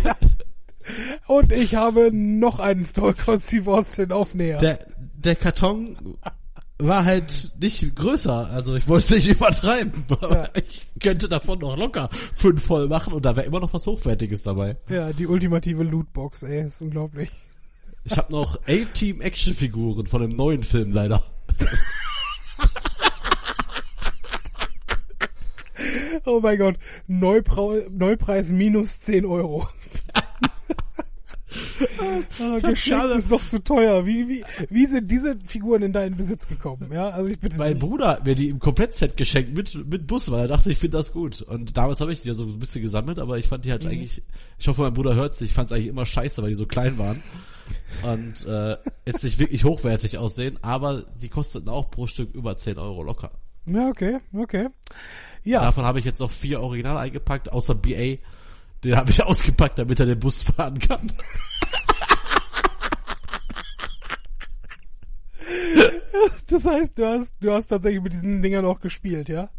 Und ich habe noch einen Stone Cold Steve Austin Aufnäher. der, der Karton war halt nicht größer, also ich wollte es nicht (laughs) übertreiben, aber ich könnte davon noch locker fünf voll machen und da wäre immer noch was Hochwertiges dabei. ja, die ultimative Lootbox, ey, ist unglaublich. Ich habe noch A-Team Actionfiguren von dem neuen Film leider. (laughs) Oh mein Gott, Neuprau Neupreis minus 10 Euro. Ah, geschenkt ist doch zu teuer. Wie, wie, wie sind diese Figuren in deinen Besitz gekommen? Ja, also ich bitte Mein nicht. Bruder hat mir die im Komplettset geschenkt mit, mit Bus, weil er dachte, ich finde das gut. Und damals habe ich die ja so ein bisschen gesammelt, aber ich fand die halt Mhm. eigentlich, ich hoffe, mein Bruder hört's, ich fand es eigentlich immer scheiße, weil die so klein waren. Und äh, jetzt nicht wirklich hochwertig aussehen, aber sie kosteten auch pro Stück über 10 Euro locker. Ja, okay, okay. Ja, Davon habe ich jetzt noch vier Original eingepackt, außer BA. Den habe ich ausgepackt, damit er den Bus fahren kann. das heißt, du hast, du hast tatsächlich mit diesen Dingern auch gespielt, ja?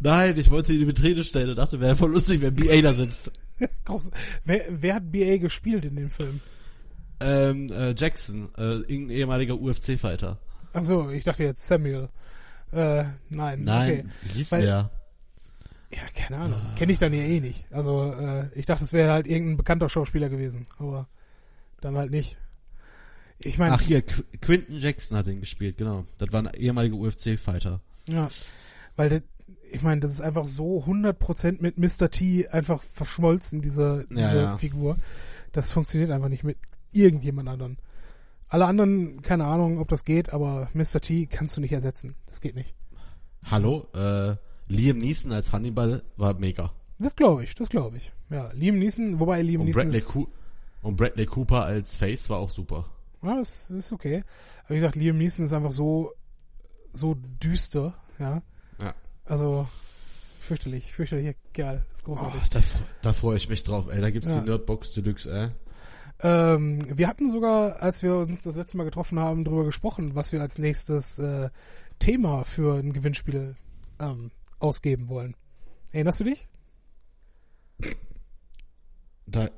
Nein, ich wollte ihn in die Vitrine stellen und dachte, wäre voll lustig, wenn BA da sitzt. Wer, wer hat BA gespielt in dem Film? Ähm, äh, Jackson, äh, irgendein ehemaliger UFC-Fighter. Achso, ich dachte jetzt Samuel. Äh, nein. Okay. wie hieß Weil- der? Ja, keine Ahnung. Kenne ich dann ja eh nicht. Also, äh, ich dachte, es wäre halt irgendein bekannter Schauspieler gewesen, aber dann halt nicht. Ich meine, Ach hier, Qu Quinton Jackson hat den gespielt, genau. Das war ein ehemaliger UFC-Fighter. ja, weil das, ich meine, das ist einfach so 100% mit Mr. T einfach verschmolzen, diese, diese Ja, ja. Figur. Das funktioniert einfach nicht mit irgendjemand anderen. Alle anderen, keine Ahnung, ob das geht, aber Mr. T kannst du nicht ersetzen. Das geht nicht. Hallo, äh, Liam Neeson als Hannibal war mega. Das glaube ich, das glaube ich. Ja, Liam Neeson, wobei Liam Und Neeson Bradley, ist, und Bradley Cooper als Face war auch super. Ja, das ist okay. Aber wie gesagt, Liam Neeson ist einfach so, so düster, ja. Ja. Also, fürchterlich, fürchterlicher Kerl. ist großartig. Oh, da, da freue ich mich drauf, ey. Da gibt's Ja. die Nerdbox Deluxe, ey. Ähm, wir hatten sogar, als wir uns das letzte Mal getroffen haben, darüber gesprochen, was wir als nächstes äh, Thema für ein Gewinnspiel ähm, ausgeben wollen. Erinnerst du dich? Da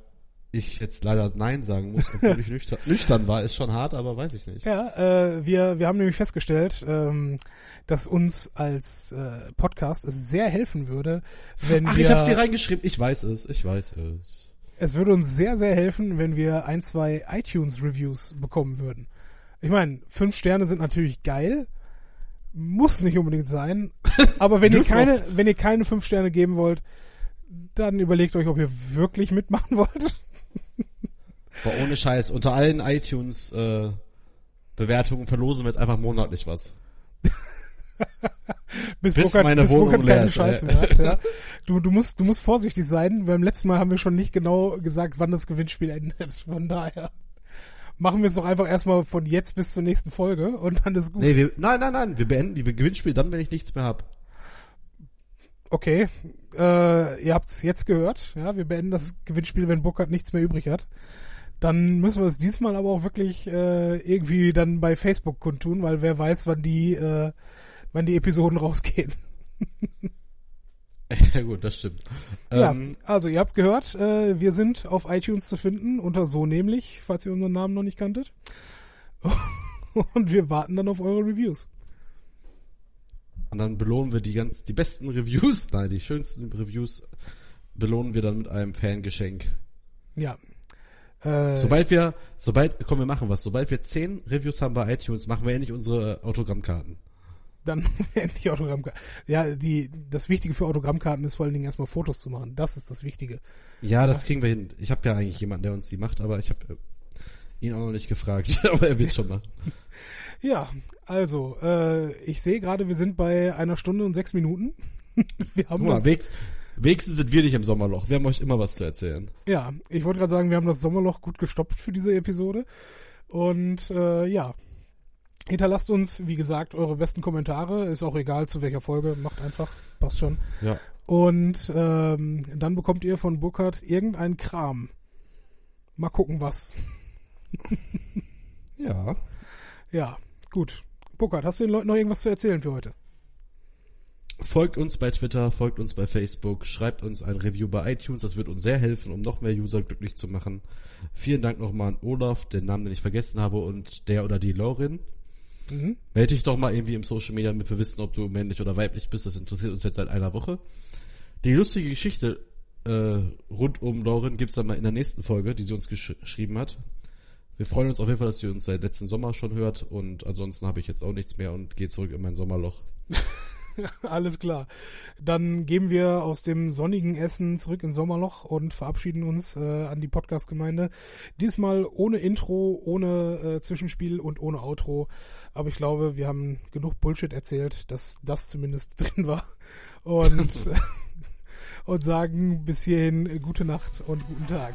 ich jetzt leider Nein sagen muss, obwohl ich (laughs) nüchtern, nüchtern war, ist schon hart, aber weiß ich nicht. Ja, äh, wir, wir haben nämlich festgestellt, ähm, dass uns als äh, Podcast es sehr helfen würde, wenn Ach, wir... ich hab's hier reingeschrieben. Ich weiß es, ich weiß es. Es würde uns sehr, sehr helfen, wenn wir ein, zwei iTunes-Reviews bekommen würden. Ich meine, fünf Sterne sind natürlich geil, muss nicht unbedingt sein, (laughs) aber wenn ihr keine, wenn ihr keine fünf Sterne geben wollt, dann überlegt euch, ob ihr wirklich mitmachen (laughs) wollt. Boah, ohne Scheiß, unter allen iTunes äh, Bewertungen verlosen wir jetzt einfach monatlich was. (laughs) bis Bis Burkhard, meine bis Wohnung leer ist, hat, ja. Du, du musst, du musst vorsichtig sein. Beim letzten Mal haben wir schon nicht genau gesagt, wann das Gewinnspiel endet. Von daher machen wir es doch einfach erstmal von jetzt bis zur nächsten Folge und dann ist gut. Nee, wir, nein, nein, nein, wir beenden die Gewinnspiele dann, wenn ich nichts mehr hab. Okay, äh, ihr habt es jetzt gehört. Ja, wir beenden das Gewinnspiel, wenn Burkhard nichts mehr übrig hat. Dann müssen wir es diesmal aber auch wirklich äh, irgendwie dann bei Facebook kundtun, weil wer weiß, wann die, äh, wann die Episoden (laughs) rausgehen. (laughs) Ja gut, das stimmt. Ja, Ähm, also ihr habt's gehört, äh, wir sind auf iTunes zu finden, unter so nämlich, falls ihr unseren Namen noch nicht kanntet. (laughs) Und wir warten dann auf eure Reviews. Und dann belohnen wir die ganz, die besten Reviews, (laughs) nein, die schönsten Reviews belohnen wir dann mit einem Fangeschenk. Ja. Äh, Sobald wir, sobald, komm, wir machen was. Sobald wir zehn Reviews haben bei iTunes, machen wir endlich unsere Autogrammkarten. Dann (laughs) endlich Autogrammkarten. Ja, die, das Wichtige für Autogrammkarten ist vor allen Dingen erstmal Fotos zu machen. Das ist das Wichtige. Ja, das kriegen wir hin. Ich habe ja eigentlich jemanden, der uns die macht, aber ich habe ihn auch noch nicht gefragt. (laughs) aber er wird schon machen. (laughs) Ja, also, äh, ich sehe gerade, wir sind bei einer Stunde und sechs Minuten. wir haben Guck mal, das, wenigstens, sind wir nicht im Sommerloch. Wir haben euch immer was zu erzählen. ja, ich wollte gerade sagen, wir haben das Sommerloch gut gestopft für diese Episode. Und äh, ja, hinterlasst uns, wie gesagt, eure besten Kommentare. Ist auch egal, zu welcher Folge. Macht einfach, passt schon. Ja. Und ähm, dann bekommt ihr von Burkhardt irgendeinen Kram. Mal gucken, was. (laughs) Ja. Ja, gut. Burkhardt, hast du den Leuten noch irgendwas zu erzählen für heute? Folgt uns bei Twitter, folgt uns bei Facebook, schreibt uns ein Review bei iTunes, das wird uns sehr helfen, um noch mehr User glücklich zu machen. Vielen Dank nochmal an Olaf, den Namen, den ich vergessen habe, und der oder die Laurin. Mhm. Melde dich doch mal irgendwie im Social Media, damit wir wissen, ob du männlich oder weiblich bist. Das interessiert uns jetzt seit einer Woche. Die lustige Geschichte äh, rund um Lauren gibt's dann mal in der nächsten Folge, die sie uns gesch geschrieben hat. Wir freuen uns auf jeden Fall, dass sie uns seit letzten Sommer schon hört und ansonsten habe ich jetzt auch nichts mehr und gehe zurück in mein Sommerloch. (laughs) Alles klar. Dann gehen wir aus dem sonnigen Essen zurück ins Sommerloch und verabschieden uns äh, an die Podcast-Gemeinde. Diesmal ohne Intro, ohne äh, Zwischenspiel und ohne Outro. Aber ich glaube, wir haben genug Bullshit erzählt, dass das zumindest (laughs) drin war. Und, (laughs) und sagen bis hierhin gute Nacht und guten Tag.